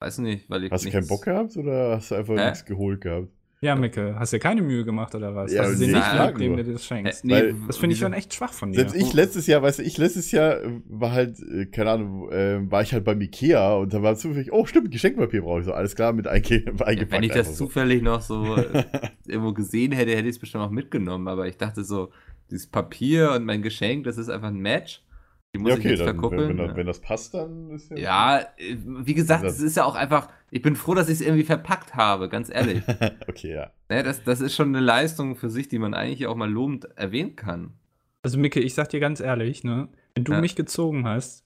Weiß nicht, weil ich. Hast du keinen Bock gehabt oder hast du einfach Hä? nichts geholt gehabt? Ja, Micke, hast dir keine Mühe gemacht oder was? Ja, hast du sie nee, nicht frag dem du das schenkst? Äh, nee, Weil- Das finde ich schon echt schwach von dir. Selbst ich letztes Jahr, weißt du, ich letztes Jahr äh, war halt, äh, keine Ahnung, äh, war ich halt beim Ikea und da war zufällig, oh stimmt, Geschenkpapier brauche ich so, alles klar, mit einge eingepackt. Wenn ich das so. zufällig noch so äh, irgendwo gesehen hätte, hätte ich es bestimmt auch mitgenommen. Aber ich dachte so, dieses Papier und mein Geschenk, das ist einfach ein Match. Die muss Ja, ich okay, jetzt dann, wenn, verkuppeln. wenn, das, ja. wenn das passt, dann ist ja. Ja, äh, wie gesagt, Das- es ist ja auch einfach, ich bin froh, dass ich es irgendwie verpackt habe, ganz ehrlich. okay, ja. ne, das, das ist schon eine Leistung für sich, die man eigentlich auch mal lobend erwähnen kann. Also, Micke, ich sag dir ganz ehrlich, ne? Wenn du Ja. mich gezogen hast,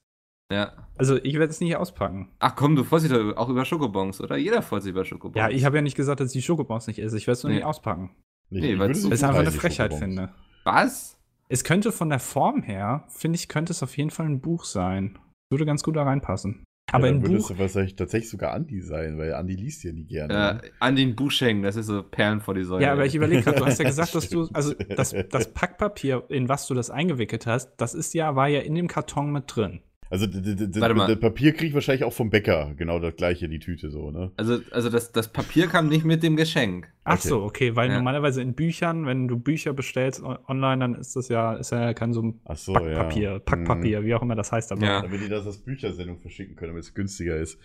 Ja. also ich werde es nicht auspacken. Ach komm, du freust dich doch auch über Schokobons, oder? Jeder freut sich über Schokobons. Ja, ich habe ja nicht gesagt, dass ich die Schokobons nicht esse. Ich werde es nur Nee. nicht auspacken. Nee, Nee, ich weil würde es Das einfach eine 30 Frechheit, Schokobons. finde. Was? Es könnte von der Form her, finde ich, könnte es auf jeden Fall ein Buch sein. Würde ganz gut da reinpassen. Aber ja, ein dann würde Buch, es wahrscheinlich tatsächlich sogar Andi sein, weil Andi liest ja nie gerne. Äh, ne? an den Buch schenken, das ist so Perlen vor die Säule. ja, aber ich überlege gerade, du hast ja gesagt, dass du, also das, das Packpapier, in was du das eingewickelt hast, das ist ja, war ja in dem Karton mit drin. Also das Papier kriege ich wahrscheinlich auch vom Bäcker, genau das gleiche, die Tüte so, ne? Also, also das, das Papier kam nicht mit dem Geschenk. Ach Okay. so, okay, weil Ja. normalerweise in Büchern, wenn du Bücher bestellst on- online, dann ist das ja, ist ja kein so ein so, Packpapier, ja. Packpapier, wie auch immer das heißt. Aber, Ja. Damit die das als Büchersendung verschicken können, damit es günstiger ist.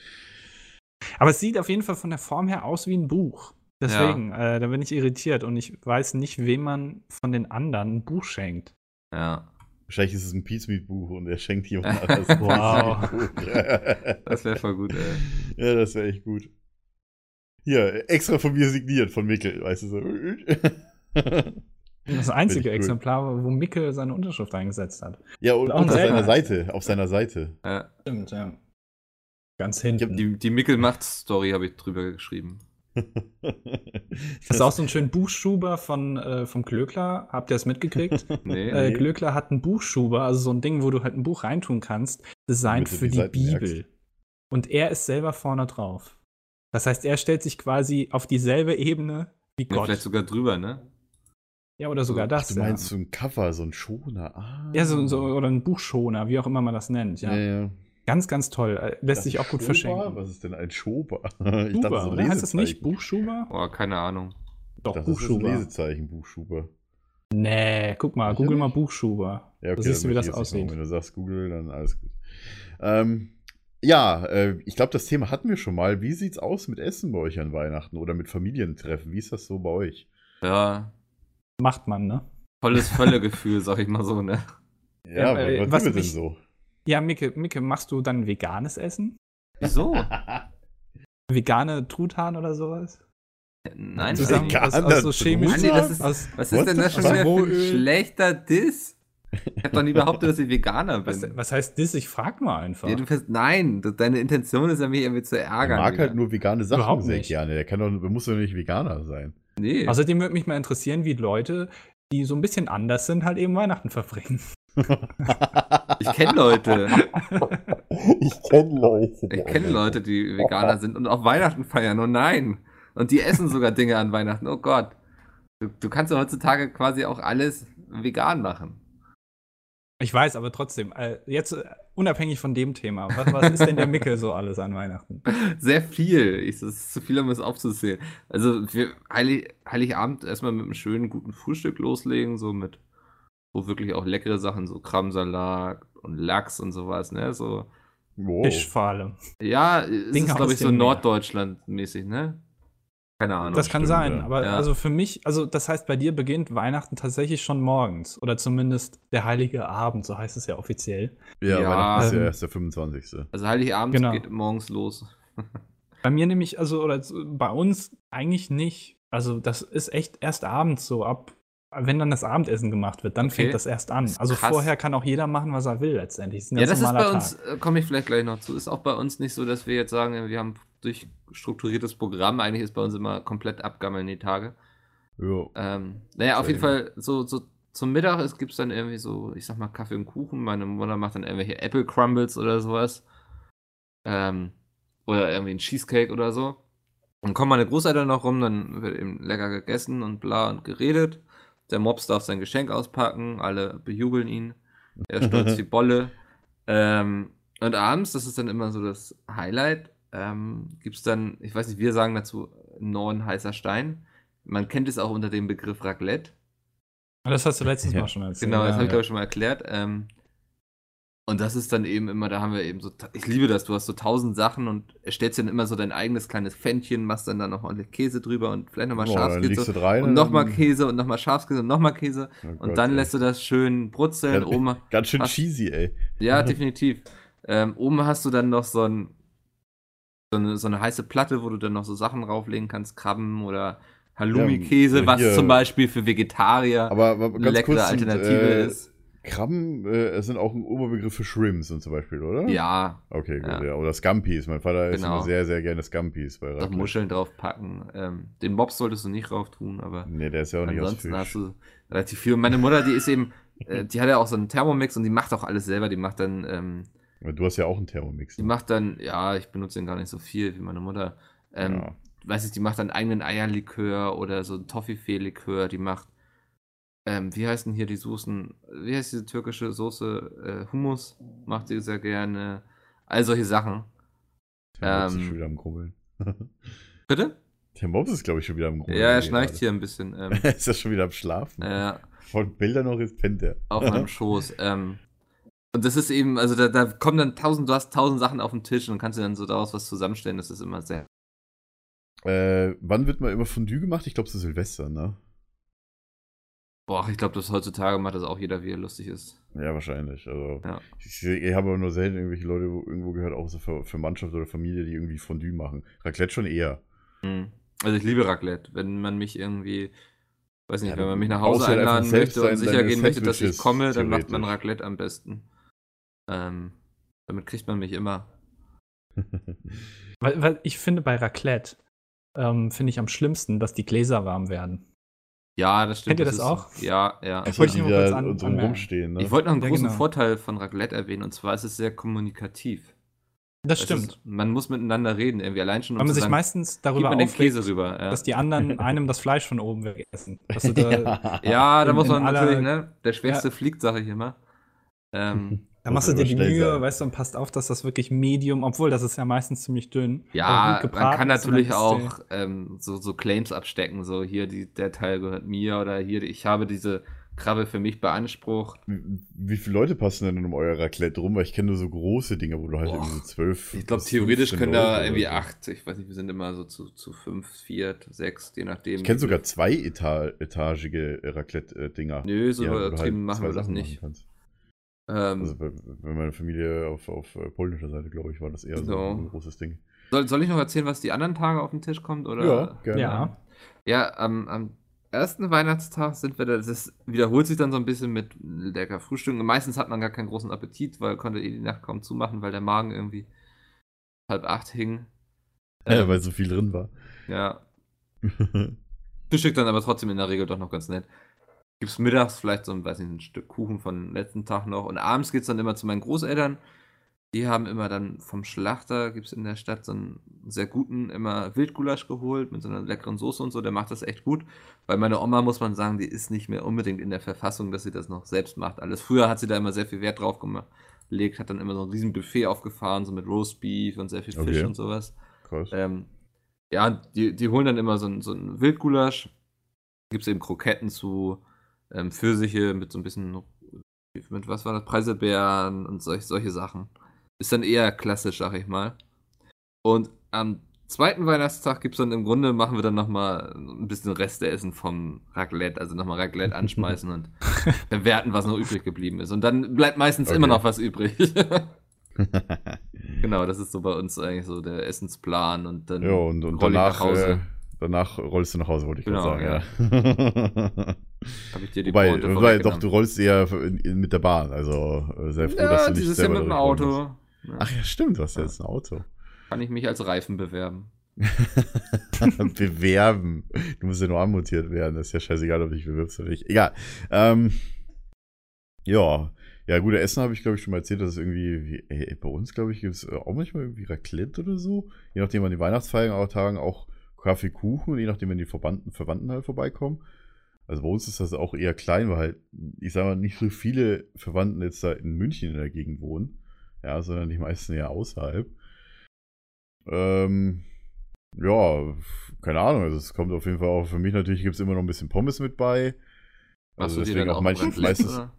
aber es sieht auf jeden Fall von der Form her aus wie ein Buch. Deswegen, äh, da bin ich irritiert und ich weiß nicht, wem man von den anderen ein Buch schenkt. Ja. Wahrscheinlich ist es ein Peace Meat Buch und er schenkt jemand anders ein Wow. Das wäre voll gut, ey. ja, das wäre echt gut. Hier, extra von mir signiert, von Mikkel, weißt du so. Das einzige cool. Exemplar, wo Micke seine Unterschrift eingesetzt hat. ja, und, und auf seiner Seite, auf seiner Seite. Ja. Stimmt, ja. Ganz Ich hab hinten. die, die Mickel-Macht-Story habe ich drüber geschrieben. Das ist auch so ein schöner Buchschuber von, äh, vom Klöckler. Habt ihr das mitgekriegt? Nee. äh, Nee. Klöckler hat einen Buchschuber, also so ein Ding, wo du halt ein Buch reintun kannst, designt für die die, merkst. Bibel. Und er ist selber vorne drauf. Das heißt, er stellt sich quasi auf dieselbe Ebene wie Ja, Gott. vielleicht sogar drüber, ne? ja, oder sogar das. du meinst so ein Cover, so ein Schoner. Ah. ja, ja so, so, oder ein Buchschoner, wie auch immer man das nennt. Ja. Ja, ja. Ganz, ganz toll. Äh, Lässt Das sich auch gut Schober? verschenken. Was ist denn ein Schober? Ich Schuber, oder? Heißt das nicht. Buchschuber? Oh, keine Ahnung. Doch, Das ist ein Buchschuber. Lesezeichen, Buchschuber. Nee, guck mal, Sicher google mal? Buchschuber. Ja, da siehst du, wie das ich aussieht. Wenn du sagst Google, dann alles gut. Ähm, ja, äh, ich glaube, das Thema hatten wir schon mal. Wie sieht's aus mit Essen bei euch an Weihnachten oder mit Familientreffen? Wie ist das so bei euch? Ja. Macht man, ne? Volles Völlegefühl, sag ich mal so, ne? Ja, Ja, äh, was, was was sind wir denn mich- so? Ja, Micke, Micke, machst du dann veganes Essen? Wieso? Vegane Truthahn oder sowas? Nein, Zusammen Veganer aus, aus so chemischen. Andi, das ist- aus, Was What ist denn das schon wieder für ein schlechter Diss? Ich hab doch nie behauptet, dass ich Veganer was, bin. was heißt das? Ich frag nur einfach. Nee, du fährst, nein, deine Intention ist ja, mich irgendwie zu Er ärgern. mag wieder. halt nur vegane Sachen Überhaupt sehr nicht. gerne. Der kann doch, der muss doch nicht Veganer sein. Nee. Außerdem würde mich mal interessieren, wie Leute, die so ein bisschen anders sind, halt eben Weihnachten verbringen. Ich kenne Leute. ich kenne Leute. Ich kenne Leute, die Veganer sind und auch Weihnachten feiern. Oh nein. Und die essen sogar Dinge an Weihnachten. Oh Gott. Du, du kannst ja heutzutage quasi auch alles vegan machen. Ich weiß, aber trotzdem, äh, jetzt äh, unabhängig von dem Thema, was, was ist denn der Mickel so alles an Weihnachten? Sehr viel. Ich, das ist zu viel, um es aufzuzählen. Also, wir Heilig, Heiligabend erstmal mit einem schönen, guten Frühstück loslegen, so mit, wo wirklich auch leckere Sachen, so Kramsalat und Lachs und sowas, ne? So, Wow. Fisch vor allem. ja, ist, glaube ich, so. Norddeutschland-mäßig, ne? Keine Ahnung. Das kann stimmt, sein, ja. aber Ja. also für mich, also das heißt, bei dir beginnt Weihnachten tatsächlich schon morgens oder zumindest der heilige Abend, so heißt es ja offiziell. Ja, Ja, Weihnachten ist ja ähm, erst der 25. Also Heiligabend Genau. geht morgens los. Bei mir nämlich, also oder bei uns eigentlich nicht. Also das ist echt erst abends so ab wenn dann das Abendessen gemacht wird, dann Okay. fängt das erst an. Also krass. vorher kann auch jeder machen, was er will letztendlich. Das ist ein Ja, das ist bei uns, Tag. äh, komme ich vielleicht gleich noch zu, ist auch bei uns nicht so, dass wir jetzt sagen, wir haben durchstrukturiertes Programm. Eigentlich ist bei uns immer komplett abgammeln die Tage. ja. Ähm, naja, auf jeden Fall, so, so zum Mittag gibt es dann irgendwie so, ich sag mal, Kaffee und Kuchen. Meine Mutter macht dann irgendwelche Apple Crumbles oder sowas. Ähm, oder irgendwie ein Cheesecake oder so. Dann kommen meine Großeltern noch rum, dann wird eben lecker gegessen und bla und geredet. Der Mops darf sein Geschenk auspacken, alle bejubeln ihn. Er stolz wie Bolle. Ähm, und abends, das ist dann immer so das Highlight, ähm, gibt es dann, ich weiß nicht, wir sagen dazu neuen heißer Stein. Man kennt es auch unter dem Begriff Raclette. Das hast du letztes Ja. Mal schon erzählt. Genau, das ja. habe ich glaube ich schon mal erklärt. Ähm, und das ist dann eben immer, da haben wir eben so, ich liebe das, du hast so tausend Sachen und stellst dir dann immer so dein eigenes kleines Pfännchen, machst dann da noch ordentlich Käse drüber und vielleicht nochmal Boah, Schafskäse rein und nochmal Käse und nochmal Schafskäse und nochmal Käse Oh und Gott, dann ey. lässt du das schön brutzeln. Ja, Oben, Ganz schön hast- cheesy, ey. ja, definitiv. Ähm, oben hast du dann noch so, ein, so, eine, so eine heiße Platte, wo du dann noch so Sachen rauflegen kannst, Krabben oder Halloumi-Käse, Ja, was zum Beispiel für Vegetarier Aber, aber eine leckere Alternative äh, ist. Krabben äh, sind auch ein Oberbegriff für Shrimps und zum Beispiel, oder? Ja, Okay, gut, Ja. ja. Oder Scampis. Mein Vater isst Genau. immer sehr, sehr gerne Scampis bei Raclette. Muscheln draufpacken. Ähm, den Mops solltest du nicht drauf tun, aber Nee, der ist ja auch nicht aus ansonsten hast du relativ viel. Und meine Mutter, die ist eben, äh, die hat ja auch so einen Thermomix und die macht auch alles selber. Die macht dann, ähm, Du hast ja auch einen Thermomix. die ne? macht dann, ja, ich benutze den gar nicht so viel wie meine Mutter. Ähm, ja. weiß ich, die macht dann eigenen Eierlikör oder so ein Toffifee-Likör, die macht, ähm, wie heißen hier die Soßen, wie heißt diese türkische Soße, äh, Hummus macht sie sehr gerne, all solche Sachen. Der Mops ist ähm, schon wieder am Grummeln. Bitte? Der Mops ist, glaube ich, schon wieder am Grummeln. Ja, er schnarcht hier ein bisschen, ähm, ist er schon wieder am Schlafen? äh, Von Bildern noch jetzt pennt er. auf meinem Schoß, ähm, und das ist eben, also da, da kommen dann tausend, du hast tausend Sachen auf dem Tisch und kannst dir dann so daraus was zusammenstellen, das ist immer sehr Äh, wann wird mal immer Fondue gemacht? Ich glaube, zu Silvester, ne? Boah, ich glaube, das heutzutage macht das auch jeder, wie er lustig ist. Ja, wahrscheinlich. Also, Ja. ich, ich habe aber nur selten irgendwelche Leute wo- irgendwo gehört, auch so für, für Mannschaft oder Familie, die irgendwie Fondue machen. Raclette schon eher. Mhm. Also ich liebe Raclette. Wenn man mich irgendwie, weiß nicht, Ja, wenn man mich nach Hause halt einladen möchte und sicher gehen möchte, dass ich komme, dann macht man. Raclette am besten. Ähm, damit kriegt man mich immer. Weil, weil ich finde bei Raclette, ähm, finde ich am schlimmsten, dass die Gläser warm werden. Ja, das stimmt. Kennt ihr das ist- auch? Ja, ja. Achso, wollte die ich nur kurz da an- so rumstehen, ne? Ich wollte noch einen Ja, großen genau. Vorteil von Raclette erwähnen, und zwar ist es sehr kommunikativ. Das stimmt. Ist, man muss miteinander reden, irgendwie allein schon. um Weil man zu sich sagen, meistens darüber den aufregt, Käse rüber. Ja, dass die anderen einem das Fleisch von oben wegessen. Da, ja da muss man natürlich, ne? Der Schwerste fliegt, sage ich immer. Ähm, da machst du dir die Mühe, sein. weißt du, und passt auf, dass das wirklich Medium, obwohl das ist ja meistens ziemlich dünn. Ja, aber gut man kann natürlich auch ähm, so, so Claims abstecken, so hier, die, der Teil gehört mir oder hier, ich habe diese Krabbe für mich beansprucht. Wie, wie viele Leute passen denn um euer Raclette rum? Weil ich kenne nur so große Dinge, wo du halt irgendwie so zwölf. Ich glaube, theoretisch 15 können da irgendwie acht, ich weiß nicht, wir sind immer so zu, zu fünf, vier, sechs, je nachdem. Ich kenne sogar zwei Eta etagige Raclette-Dinger. Nö, so Ja, übertrieben halt machen wir das nicht. machen kannst. Ähm, Also bei, bei meiner Familie auf, auf äh, polnischer Seite, glaube ich, war das eher so So. ein großes Ding. soll, soll ich noch erzählen, was die anderen Tage auf den Tisch kommt? Oder? Ja, gerne. Ja. Ja, am, am ersten Weihnachtstag sind wir da, das wiederholt sich dann so ein bisschen mit lecker Frühstücken. Meistens hat man gar keinen großen Appetit, weil konnte eh die Nacht kaum zumachen, weil der Magen irgendwie halb acht hing. Ja, Ähm, weil so viel drin war. ja. Frühstück dann aber trotzdem in der Regel doch noch ganz nett. Gibt's mittags vielleicht so ein, weiß nicht, ein Stück Kuchen von letzten Tag noch. Und abends geht's dann immer zu meinen Großeltern. Die haben immer dann vom Schlachter, gibt's in der Stadt so einen sehr guten, immer Wildgulasch geholt mit so einer leckeren Soße und so. Der macht das echt gut. Weil meine Oma, muss man sagen, die ist nicht mehr unbedingt in der Verfassung, dass sie das noch selbst macht. Alles früher hat sie da immer sehr viel Wert drauf gelegt, hat dann immer so ein riesen Buffet aufgefahren, so mit Roastbeef und sehr viel Fisch Okay. und sowas. Krass. Ähm, ja, die, die holen dann immer so ein, so ein Wildgulasch. Gibt es eben Kroketten zu, ähm, Pfirsiche mit so ein bisschen, mit was war das, Preiselbeeren und solch, solche Sachen. Ist dann eher klassisch, sag ich mal. Und am zweiten Weihnachtstag gibt es dann im Grunde, machen wir dann nochmal ein bisschen Reste essen vom Raclette, also nochmal Raclette anschmeißen und bewerten, was noch übrig geblieben ist. Und dann bleibt meistens Okay. immer noch was übrig. Genau, das ist so bei uns eigentlich so der Essensplan und dann ja, und, und roll ich danach, äh, danach rollst du nach Hause, wollte ich Genau, gerade sagen. Ja. Habe ich dir die Pointe wobei doch, du rollst in, mit der Bahn. Also äh, sehr froh, dass Ja, du nicht dieses Jahr selber mit dem Auto. musst. Ach ja, stimmt, du hast ja Ja. jetzt ein Auto. Kann ich mich als Reifen bewerben. Bewerben. Du musst ja nur anmutiert werden. Das ist ja scheißegal, ob du dich bewirbst oder nicht. Egal. Ähm, ja. Ja, gut, Essen habe ich, glaube ich, schon mal erzählt, dass es irgendwie, wie, ey, bei uns, glaube ich, gibt es auch manchmal irgendwie Raclette oder so. Je nachdem, an den Weihnachtsfeiertagen auch Kaffee, Kuchen und je nachdem, wenn die Verwandten, Verwandten halt vorbeikommen. Also bei uns ist das auch eher klein, weil halt, ich sag mal, nicht so viele Verwandten jetzt da in München in der Gegend wohnen. Ja, sondern die meisten eher außerhalb. Ähm, ja, keine Ahnung. Also es kommt auf jeden Fall auch für mich natürlich gibt es immer noch ein bisschen Pommes mit bei. Machst Also dir deswegen auch auch manchmal meistens. oder?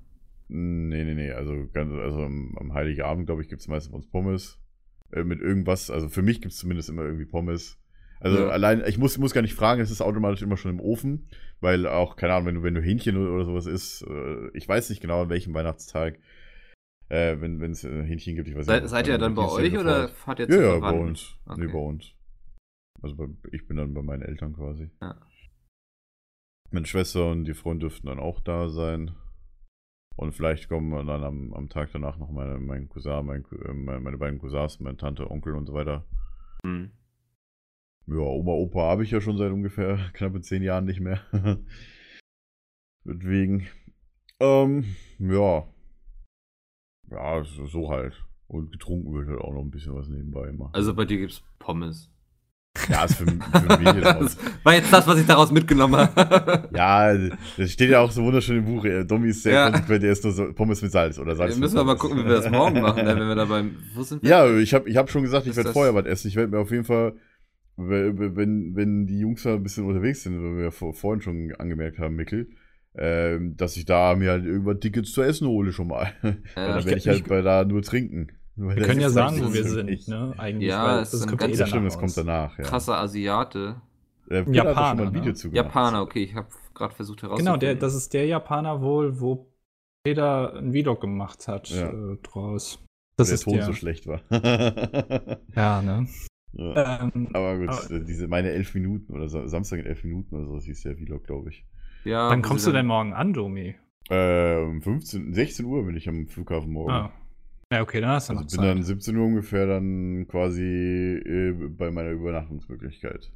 Nee, nee, nee. Also, ganz, also am, am Heiligabend, glaube ich, gibt es meistens bei uns Pommes. Äh, mit irgendwas. Also für mich gibt es zumindest immer irgendwie Pommes. Also Ja. allein, ich muss, muss gar nicht fragen, es ist automatisch immer schon im Ofen, weil auch, keine Ahnung, wenn du, wenn du Hähnchen oder, sowas isst, äh, ich weiß nicht genau, an welchem Weihnachtstag, äh, wenn es äh, Hähnchen gibt, ich weiß Seid, nicht. seid ihr dann bei euch oder fahrt ihr Ja, zu ja, bei Verwandten? uns. Okay. Nee, bei uns. Also bei, ich bin dann bei meinen Eltern quasi. Ja. Meine Schwester und die Freunde dürften dann auch da sein. Und vielleicht kommen dann am, am Tag danach noch meine, mein Cousin, mein, Cou- äh, meine, meine beiden Cousins, meine Tante, Onkel und so weiter. Hm. Ja, Oma, Opa habe ich ja schon seit ungefähr knappe zehn Jahren nicht mehr. Deswegen. Ähm, ja. Ja, so, halt. Und getrunken wird halt auch noch ein bisschen was nebenbei immer. Also bei dir gibt's Pommes. ja, ist für, für mich jetzt auch. das war jetzt das, was ich daraus mitgenommen habe. Ja, das steht ja auch so wunderschön im Buch. Äh, Domi ist sehr Ja. konsequent, der ist nur so Pommes mit Salz oder Salz Wir mit müssen aber Pommes. gucken, wie wir das morgen machen, wenn wir da beim. Wo sind wir? Ja, ich habe ich hab schon gesagt, ich werde vorher was essen. Ich werde mir auf jeden Fall, wenn, wenn, wenn die Jungs da ein bisschen unterwegs sind, weil wir ja vor, vorhin schon angemerkt haben, Mickel, ähm, dass ich da mir halt irgendwann Tickets zu essen hole schon mal. Weil dann ich werde ich halt bei da nur trinken. Weil Wir das können ja ist sagen, halt wo wir sind, nicht- ne? Eigentlich, Ja, weil es ist kommt ganz- eh Das stimmt, das kommt danach, ja. Krasser Asiate. Schon Japaner, mal ein Video ne? Japaner, okay, ich habe gerade versucht herauszufinden. Genau, der, das ist der Japaner wohl, wo Peter ein Vlog gemacht hat Ja. äh, draus. Das Das der ist Ton der. so schlecht war. Ja, ne? Ja. Ähm, Aber gut, aber- äh, diese, meine elf Minuten oder Sa- Samstag in elf Minuten oder so, hieß der Vlog, glaube ich. ja, dann wo kommst du denn morgen an, Domi? Äh, um 15, 16 Uhr bin ich am Flughafen morgen. Ah. Ja, okay, dann hast du Also noch bin Zeit. dann 17 Uhr ungefähr dann quasi äh, bei meiner Übernachtungsmöglichkeit.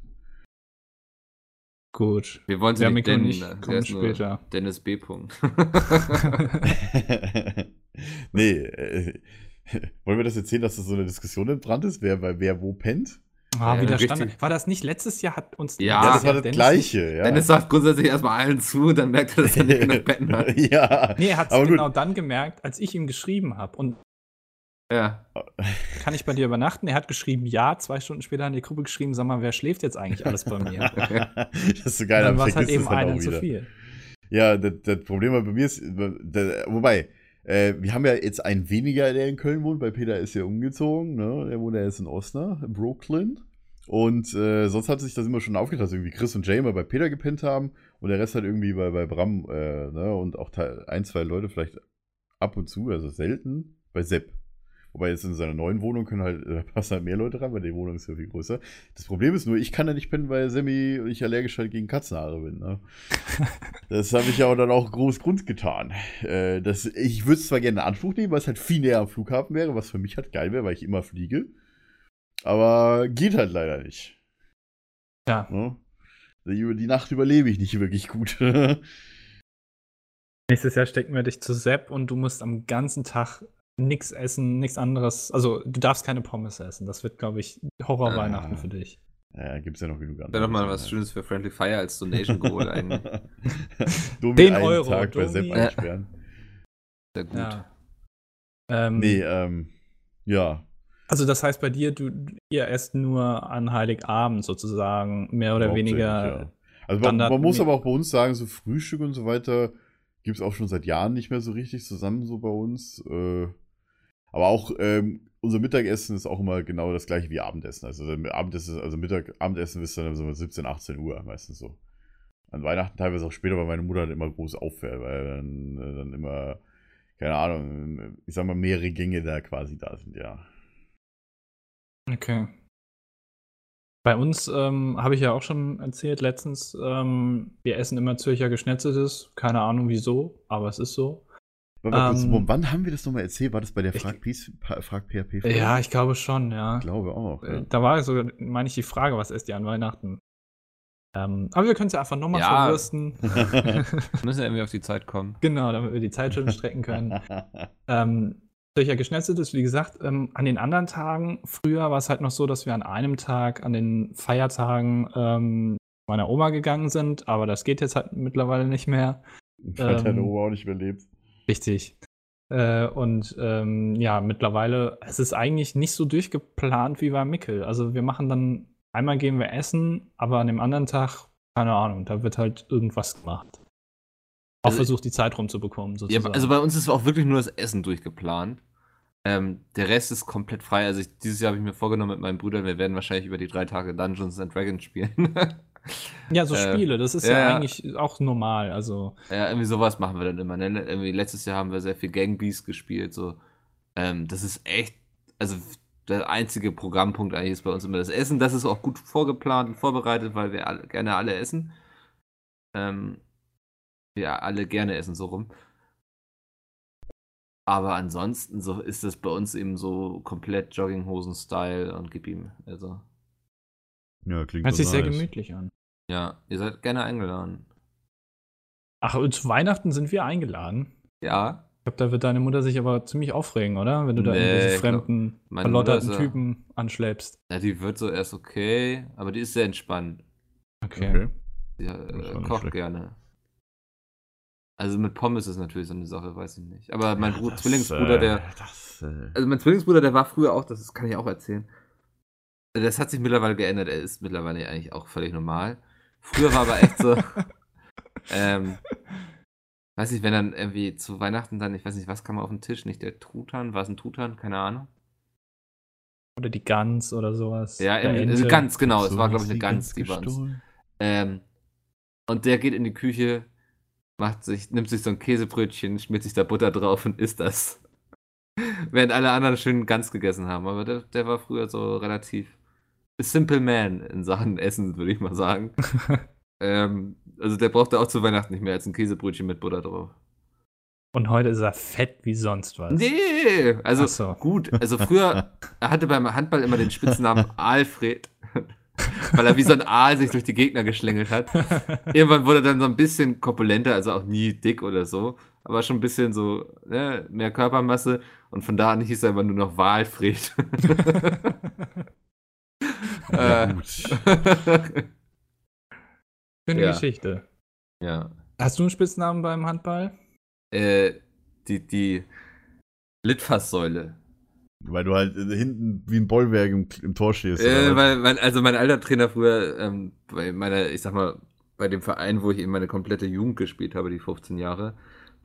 Gut. Wir wollen sie Ja, nicht nennen. ist nur später. Dennis B. Punkt. nee, äh, wollen wir das erzählen, dass das so eine Diskussion entbrannt ist, wer, bei wer wo pennt? Ah, Ja, wieder. Standard. War das nicht letztes Jahr? Hat uns Ja, Ah, das war das Dennis Gleiche, ja. Dennis sagt grundsätzlich erstmal allen zu, dann merkt er, dass er nicht genug Betten hat. ja. Nee, er hat es gut. genau dann gemerkt, als ich ihm geschrieben habe. Und Ja. kann ich bei dir übernachten? Er hat geschrieben, ja. Zwei Stunden später hat die Gruppe geschrieben, sag mal, wer schläft jetzt eigentlich alles bei mir? das ist so geil, dann dann war es halt vergisst eben es dann einen auch zu wieder. viel. Ja, das, das Problem bei mir ist, da, wobei, äh, wir haben ja jetzt einen weniger, der in Köln wohnt, bei Peter ist ja umgezogen, ne? Der wohnt ja jetzt in Osnabrück, in Brooklyn. Und äh, sonst hat sich das immer schon aufgeteilt, dass irgendwie Chris und Jay mal bei Peter gepennt haben und der Rest halt irgendwie bei, bei Bram, äh, ne? Und auch ein, zwei Leute vielleicht ab und zu, also selten, bei Sepp. Wobei jetzt in seiner neuen Wohnung können halt, äh, passen halt mehr Leute rein, weil die Wohnung ist ja viel größer. Das Problem ist nur, ich kann ja nicht pennen, weil Sammy und ich allergisch halt gegen Katzenhaare bin, ne? Das habe ich ja dann auch groß Grund getan. Äh, das, ich würde es zwar gerne in Anspruch nehmen, weil es halt viel näher am Flughafen wäre, was für mich halt geil wäre, weil ich immer fliege. Aber geht halt leider nicht. Ja. Ne? Die Nacht überlebe ich nicht wirklich gut. Nächstes Jahr stecken wir dich zu Sepp und du musst am ganzen Tag nichts essen, nichts anderes. Also, du darfst keine Pommes essen. Das wird, glaube ich, Horror-Weihnachten Ah. für dich. ja, gibt's ja noch genug andere. Wäre doch mal was Schönes für Friendly Fire als Donation geholt 10 einen Euro, Tag bei. Sepp einsperren. Sehr gut. Ja. Ähm, Nee, ähm, ja. Also, das heißt bei dir, du, ihr esst nur an Heiligabend sozusagen, mehr oder weniger. ja. Also man, man muss aber auch bei uns sagen, so Frühstück und so weiter gibt es auch schon seit Jahren nicht mehr so richtig zusammen so bei uns. Äh, aber auch ähm, unser Mittagessen ist auch immer genau das gleiche wie Abendessen. Also Abendessen, also Mittag, Abendessen ist dann so 17, 18 Uhr meistens so. An Weihnachten teilweise auch später, weil meine Mutter dann immer groß auffährt, weil dann, äh, dann immer, keine Ahnung, ich sag mal, mehrere Gänge da quasi da sind, ja. Okay. Bei uns ähm, habe ich ja auch schon erzählt letztens, ähm, wir essen immer Zürcher Geschnetzeltes. Keine Ahnung wieso, aber es ist so. Kurz, Ähm, wann haben wir das nochmal erzählt? War das bei der ich- Frag, Pa- Frag PHP? Ja, ich glaube schon, ja. Ich glaube auch. Äh, Ja. Da war sogar, meine ich, die Frage, was esst ihr an Weihnachten? Ähm, aber wir können es ja einfach nochmal Ja. verwürsten. Müssen ja irgendwie auf die Zeit kommen. genau, damit wir die Zeit schon strecken können. Ähm, Zürcher Geschnetzeltes, wie gesagt, ähm, an den anderen Tagen, früher war es halt noch so, dass wir an einem Tag, an den Feiertagen, ähm, meiner Oma gegangen sind, aber das geht jetzt halt mittlerweile nicht mehr. Weil deine ähm, Oma auch nicht mehr lebt. Richtig. Äh, und ähm, ja, mittlerweile, es ist eigentlich nicht so durchgeplant wie bei Mickel. Also wir machen dann, einmal gehen wir essen, aber an dem anderen Tag, keine Ahnung, da wird halt irgendwas gemacht. Auch Also- versucht, die Zeit rumzubekommen, Ja, sozusagen. also bei uns ist auch wirklich nur das Essen durchgeplant. Ähm, der Rest ist komplett frei. Also ich, dieses Jahr habe ich mir vorgenommen mit meinen Brüdern, wir werden wahrscheinlich über die drei Tage Dungeons and Dragons spielen. ja, so äh, Spiele, das ist ja, ja, ja. eigentlich auch normal. Also, ja, irgendwie sowas machen wir dann immer. Ne? Irgendwie letztes Jahr haben wir sehr viel Gang Beasts gespielt. So. Ähm, das ist echt, also der einzige Programmpunkt eigentlich ist bei uns immer das Essen. Das ist auch gut vorgeplant und vorbereitet, weil wir alle, gerne alle essen. Ähm, wir alle gerne essen, so rum. Aber ansonsten so ist das bei uns eben so komplett Jogginghosen-Style und gib ihm. Also, Ja, klingt hört sich sehr nice. gemütlich an. ja, ihr seid gerne eingeladen. Ach, und zu Weihnachten sind wir eingeladen. Ja, Ich glaube, da wird deine Mutter sich aber ziemlich aufregen, oder? Wenn du da Nee, irgendwelche glaub, fremden, verlotterten ist ja- Typen anschleppst. ja, die wird so erst okay, aber die ist sehr entspannt. Okay. Okay. Die äh, kocht schlecht. gerne. Also mit Pommes ist natürlich so eine Sache, weiß ich nicht. Aber mein Ja, das, Zwillingsbruder, äh, der. Das, äh, Also mein Zwillingsbruder, der war früher auch, das kann ich auch erzählen. Das hat sich mittlerweile geändert. Er ist mittlerweile eigentlich auch völlig normal. Früher war aber echt so. ähm, weiß nicht, wenn dann irgendwie zu Weihnachten dann, ich weiß nicht, was kam auf den Tisch? Nicht der Truthahn? War es ein Truthahn? Keine Ahnung. Oder die Gans oder sowas. Ja, also Ente. ganz genau. Es so war, glaube ich, eine Gans, die bei uns. Ähm, und der geht in die Küche, macht sich, nimmt sich so ein Käsebrötchen, schmiert sich da Butter drauf und isst das. Während alle anderen schön ganz gegessen haben. Aber der, der war früher so relativ simple man in Sachen Essen, würde ich mal sagen. ähm, also der brauchte auch zu Weihnachten nicht mehr als ein Käsebrötchen mit Butter drauf. Und heute ist er fett wie sonst was. Nee, also so. gut. Also früher, er hatte beim Handball immer den Spitznamen Alfred, weil er wie so ein Aal sich durch die Gegner geschlängelt hat. Irgendwann wurde er dann so ein bisschen korpulenter, also auch nie dick oder so, aber schon ein bisschen so ne, mehr Körpermasse und von da an hieß er immer nur noch Walfred. Ja, Äh. Schöne Ja. Geschichte. ja. Hast du einen Spitznamen beim Handball? Äh, die, die Litfaßsäule. Weil du halt hinten wie ein Bollwerk im, im Tor stehst. Äh, weil, mein, also mein alter Trainer früher, ähm, bei meiner, ich sag mal, bei dem Verein, wo ich eben meine komplette Jugend gespielt habe, die 15 Jahre,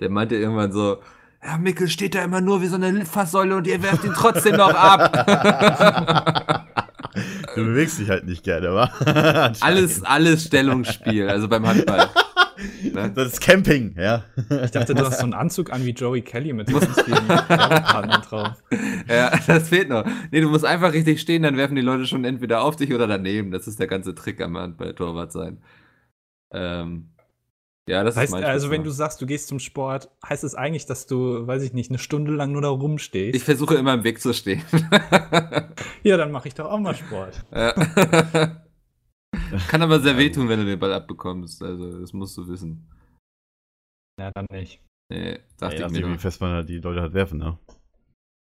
der meinte irgendwann so, Herr Mickel steht da immer nur wie so eine Litfaßsäule und ihr werft ihn trotzdem noch ab. du bewegst dich halt nicht gerne, wa? alles, alles Stellungsspiel, also beim Handball. Ne? Das ist Camping, ja. Ich dachte, du hast so einen Anzug an wie Joey Kelly mit so vielen drauf. Ja, das fehlt noch. Nee, du musst einfach richtig stehen, dann werfen die Leute schon entweder auf dich oder daneben. Das ist der ganze Trick am Handball-Torwart sein. Ähm, ja, das Das heißt, ist mein also wenn du sagst, du gehst zum Sport, heißt es eigentlich, dass du, weiß ich nicht, eine Stunde lang nur da rumstehst? Ich versuche immer im Weg zu stehen. ja, dann mache ich doch auch mal Sport. Ja. Kann aber sehr wehtun, wenn du den Ball abbekommst. Also, das musst du wissen. Ja, dann nicht. Nee, dachte Ja, ich mir wie fest man die Leute halt werfen, ne?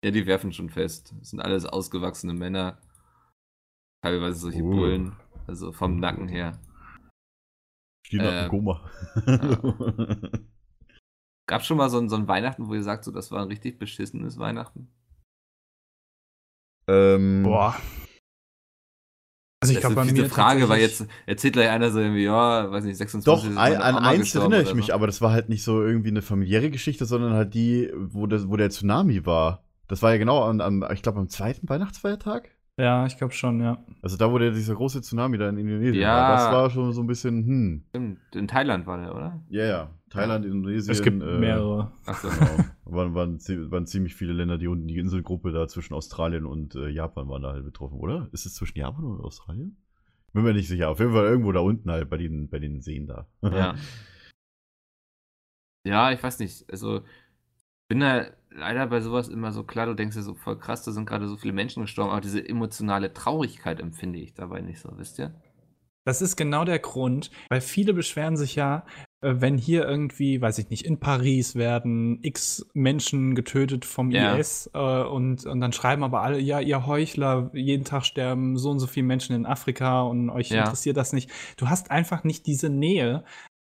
Ja, die werfen schon fest. Das sind alles ausgewachsene Männer. Teilweise solche Oh. Bullen. Also vom Nacken her. Stehen nach Ähm, dem Koma. Gab schon mal so ein, so ein Weihnachten, wo ihr sagt, so, das war ein richtig beschissenes Weihnachten? ähm, Boah. Also ich das glaube, bei mir Frage, weil jetzt erzählt gleich einer so irgendwie, ja, weiß nicht, 26 Doch, ist ein, an eins erinnere ich mich, so. aber das war halt nicht so irgendwie eine familiäre Geschichte, sondern halt die, wo, das, wo der Tsunami war. Das war ja genau an, an ich glaube, am zweiten Weihnachtsfeiertag. Ja, ich glaube schon, ja. Also da, wo der dieser große Tsunami da in Indonesien Ja. war. Das war schon so ein bisschen, hm. Stimmt, in Thailand war der, oder? Ja, ja. Thailand, Indonesien. Es gibt äh, mehrere. Achso. Genau. waren, waren, waren ziemlich viele Länder, die unten die Inselgruppe da zwischen Australien und äh, Japan waren da halt betroffen, oder? Ist es zwischen Japan und Australien? Bin mir nicht sicher. Auf jeden Fall irgendwo da unten halt bei den, bei den Seen da. Ja. ja, ich weiß nicht. Also, ich bin da leider bei sowas immer so klar, du denkst ja so voll krass, da sind gerade so viele Menschen gestorben, aber diese emotionale Traurigkeit empfinde ich dabei nicht so, wisst ihr? Das ist genau der Grund, weil viele beschweren sich ja, äh, wenn hier irgendwie, weiß ich nicht, in Paris werden x Menschen getötet vom Ja. IS äh, und, und dann schreiben aber alle, ja, ihr Heuchler, jeden Tag sterben so und so viele Menschen in Afrika und euch Ja. interessiert das nicht. Du hast einfach nicht diese Nähe,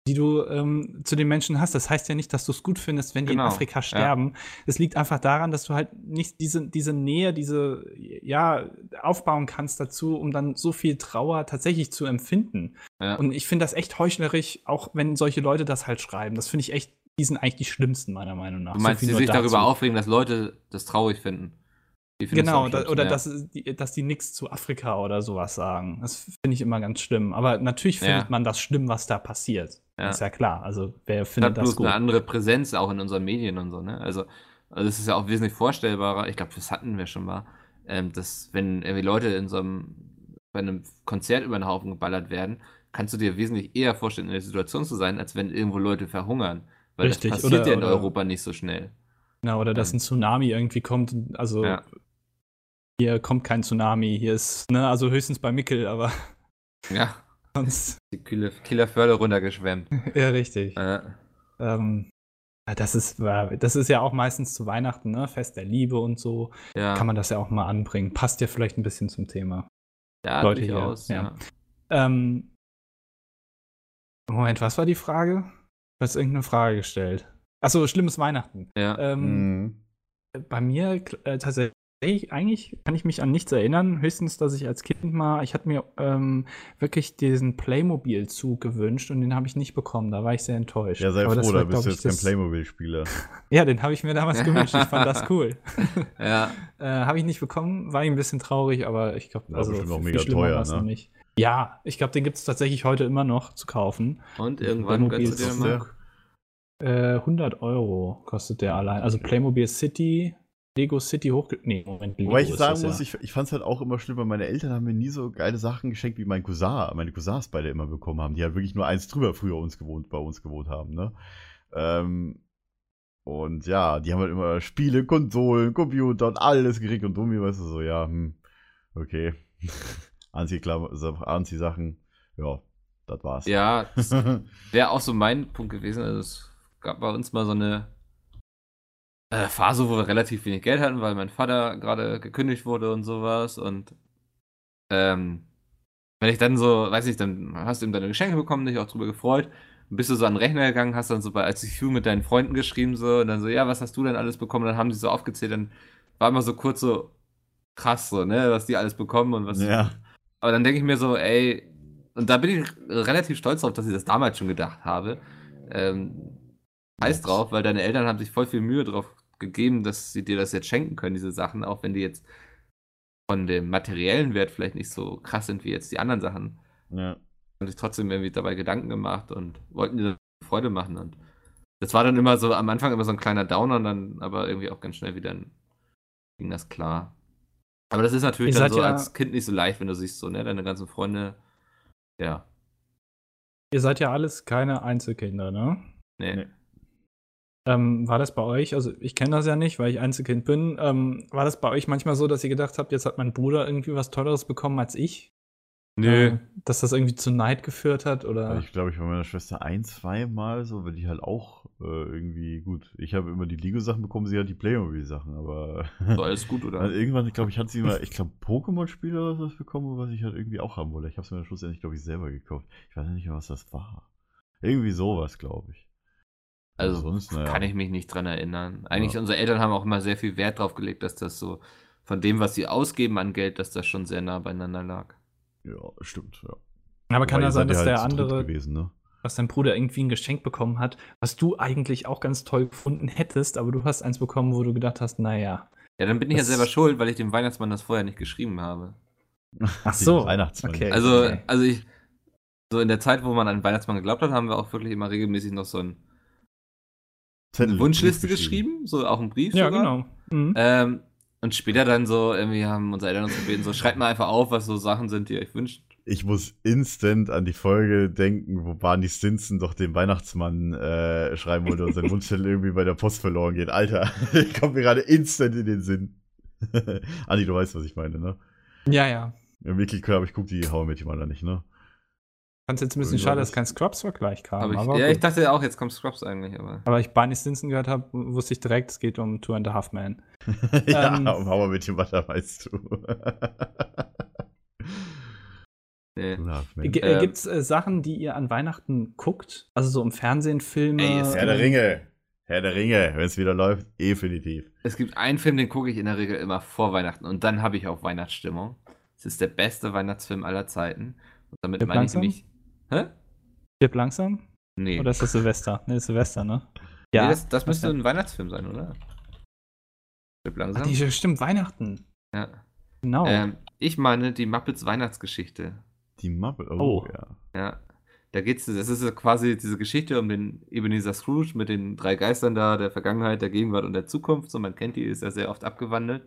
die du ähm, zu den Menschen hast. Das heißt ja nicht, dass du es gut findest, wenn die Genau, in Afrika ja. sterben. Es liegt einfach daran, dass du halt nicht diese, diese Nähe, diese, ja, aufbauen kannst dazu, um dann so viel Trauer tatsächlich zu empfinden. Ja. Und ich finde das echt heuchlerisch, auch wenn solche Leute das halt schreiben. Das finde ich echt, die sind eigentlich die schlimmsten, meiner Meinung nach. Du meinst, So die sich nur darüber dazu. aufregen, dass Leute das traurig finden. Die Genau, da, oder ja. dass, die, dass die nichts zu Afrika oder sowas sagen. Das finde ich immer ganz schlimm. Aber natürlich Ja. findet man das schlimm, was da passiert. Ja. Ist ja klar. Also, wer hat findet das bloß gut? eine andere Präsenz auch in unseren Medien und so, ne? Also, also es ist ja auch wesentlich vorstellbarer, ich glaube, das hatten wir schon mal, ähm, dass wenn irgendwie Leute in so einem, bei einem Konzert über den Haufen geballert werden, kannst du dir wesentlich eher vorstellen, in der Situation zu sein, als wenn irgendwo Leute verhungern. Weil Richtig, das passiert oder- ja in oder- Europa nicht so schnell. Ja, oder dass ein Tsunami irgendwie kommt. Also, Ja. hier kommt kein Tsunami. Hier ist, ne, also höchstens bei Mickel, aber Ja, sonst. die Killer, Killerförde runtergeschwemmt. ja, richtig. Äh, Ähm, ja, das ist, das ist ja auch meistens zu Weihnachten, ne? Fest der Liebe und so. ja, Kann man das ja auch mal anbringen. Passt ja vielleicht ein bisschen zum Thema. ja, Leute hier, durchaus, ja. ja. Ähm, Moment, was war die Frage? Du hast irgendeine Frage gestellt. Achso, schlimmes Weihnachten. ja. Ähm, Mhm. Bei mir äh, tatsächlich, eigentlich kann ich mich an nichts erinnern. Höchstens, dass ich als Kind mal, ich hatte mir ähm, wirklich diesen Playmobil-Zug gewünscht und den habe ich nicht bekommen. Da war ich sehr enttäuscht. Ja, sei Aber froh, da bist du jetzt kein Playmobil-Spieler. Ja, den habe ich mir damals gewünscht. Ich fand das cool. ja. Äh, habe ich nicht bekommen, war ich ein bisschen traurig, aber ich glaube, War also bestimmt auch viel mega schlimmer teuer, ne? nicht. Ja, ich glaube, den gibt es tatsächlich heute immer noch zu kaufen. Und irgendwann gönnst du dir mal. der- Äh, 100 Euro kostet der allein. Also Playmobil City, Lego City hochge... Nee, Moment, Lego Wobei ich sagen das muss, ja. ich, ich fand es halt auch immer schlimm, weil meine Eltern haben mir nie so geile Sachen geschenkt, wie mein Cousin, meine Cousins beide immer bekommen haben, die halt wirklich nur eins drüber früher uns gewohnt, bei uns gewohnt haben, ne? Ähm, und ja, die haben halt immer Spiele, Konsolen, Computer und alles gekriegt und Dummi, weißt du, so, ja, hm, okay. Anzieh-Sachen, ja, das war's. Ja, das wäre auch so mein Punkt gewesen. Also es gab bei uns mal so eine äh, Phase, wo wir relativ wenig Geld hatten, weil mein Vater gerade gekündigt wurde und sowas. Und ähm, wenn ich dann so, weiß nicht, dann hast du ihm deine Geschenke bekommen, dich auch drüber gefreut. Bist du so an den Rechner gegangen, hast dann so bei ICQ mit deinen Freunden geschrieben, so, und dann so, ja, was hast du denn alles bekommen? Dann haben die so aufgezählt, dann war immer so kurz so krass, so, ne, was die alles bekommen und was. ja. Aber dann denke ich mir so, ey, und da bin ich relativ stolz drauf, dass ich das damals schon gedacht habe. Ähm, heiß drauf, weil deine Eltern haben sich voll viel Mühe drauf gegeben, dass sie dir das jetzt schenken können, diese Sachen, auch wenn die jetzt von dem materiellen Wert vielleicht nicht so krass sind wie jetzt die anderen Sachen. ja. Haben sich trotzdem irgendwie dabei Gedanken gemacht und wollten dir Freude machen. Und das war dann immer so, am Anfang immer so ein kleiner Downer, und dann aber irgendwie auch ganz schnell wieder ging das klar. Aber das ist natürlich Ihr dann so ja- als Kind nicht so leicht, wenn du siehst, so, ne, deine ganzen Freunde, ja, Ihr seid ja alles keine Einzelkinder, ne? nee. Nee. Ähm, war das bei euch, also ich kenne das ja nicht, weil ich Einzelkind bin, ähm, war das bei euch manchmal so, dass ihr gedacht habt, jetzt hat mein Bruder irgendwie was Tolleres bekommen als ich? Äh, dass das irgendwie zu Neid geführt hat? Oder? Ich glaube, ich war meiner Schwester ein, zwei Mal so, weil die halt auch äh, irgendwie, gut, ich habe immer die Lego-Sachen bekommen, sie hat die Playmobil-Sachen, aber So, alles gut, oder? also irgendwann, glaube ich, hat sie mal, ich glaube, Pokémon-Spiele oder was bekommen, was ich halt irgendwie auch haben wollte. Ich habe es mir dann schlussendlich, glaube ich, selber gekauft. Ich weiß nicht mehr, was das war. Irgendwie sowas, glaube ich. Also sonst, naja. kann ich mich nicht dran erinnern. Eigentlich, Ja. unsere Eltern haben auch immer sehr viel Wert drauf gelegt, dass das so von dem, was sie ausgeben an Geld, dass das schon sehr nah beieinander lag. Ja, stimmt, ja. Aber kann ja sein, dass ja der halt dritt andere, gewesen, ne? dass dein Bruder irgendwie ein Geschenk bekommen hat, was du eigentlich auch ganz toll gefunden hättest, aber du hast eins bekommen, wo du gedacht hast, naja. Ja, dann bin ich ja selber schuld, weil ich dem Weihnachtsmann das vorher nicht geschrieben habe. Ach so, Weihnachtsmann. okay. Also, okay. also ich, so in der Zeit, wo man an den Weihnachtsmann geglaubt hat, haben wir auch wirklich immer regelmäßig noch so ein, Wunschliste geschrieben, so auch einen Brief. Ja, sogar. genau. Mhm. Ähm, und später dann so, irgendwie haben unsere Eltern uns gebeten, so schreibt mal einfach auf, was so Sachen sind, die ihr euch wünscht. Ich muss instant an die Folge denken, wo Barney Stinson doch den Weihnachtsmann äh, schreiben wollte und sein Wunschzettel irgendwie bei der Post verloren geht. Alter, kommt mir gerade instant in den Sinn. Andi, du weißt, was ich meine, ne? Ja, ja. Ja, wirklich klar, aber ich gucke die Hauer mit ihm nicht, ne? Fand jetzt ein bisschen schade, dass das- kein Scrubs-Vergleich kam. Aber ich, aber ja, gut. ich dachte auch, jetzt kommt Scrubs eigentlich, aber. aber ich Barney Stinson gehört habe, wusste ich direkt, es geht um Two and a Half Men. ja, Ähm. um Hauer mit ihm weiter, weißt du. Nee. G Ähm. äh, Gibt es äh, Sachen, die ihr an Weihnachten guckt? Also so im Fernsehen, Filme? Ey, Herr der ähm, Ringe. Herr der Ringe, wenn es wieder läuft, definitiv. Es gibt einen Film, den gucke ich in der Regel immer vor Weihnachten und dann habe ich auch Weihnachtsstimmung. Es ist der beste Weihnachtsfilm aller Zeiten. Und damit meine ich nämlich. Hä? Stirb langsam? Nee. Oder ist das Silvester? Ne, ist Silvester, ne? nee das, das müsste ein Weihnachtsfilm sein, oder? Stirb langsam. Ach, die, stimmt, Weihnachten. ja. Genau. Ähm, ich meine die Muppets Weihnachtsgeschichte. Die Mappe, oh, Oh. ja. Ja. Da geht's, das ist ja quasi diese Geschichte um den Ebenezer Scrooge mit den drei Geistern da, der Vergangenheit, der Gegenwart und der Zukunft. So, man kennt die, ist ja sehr oft abgewandelt.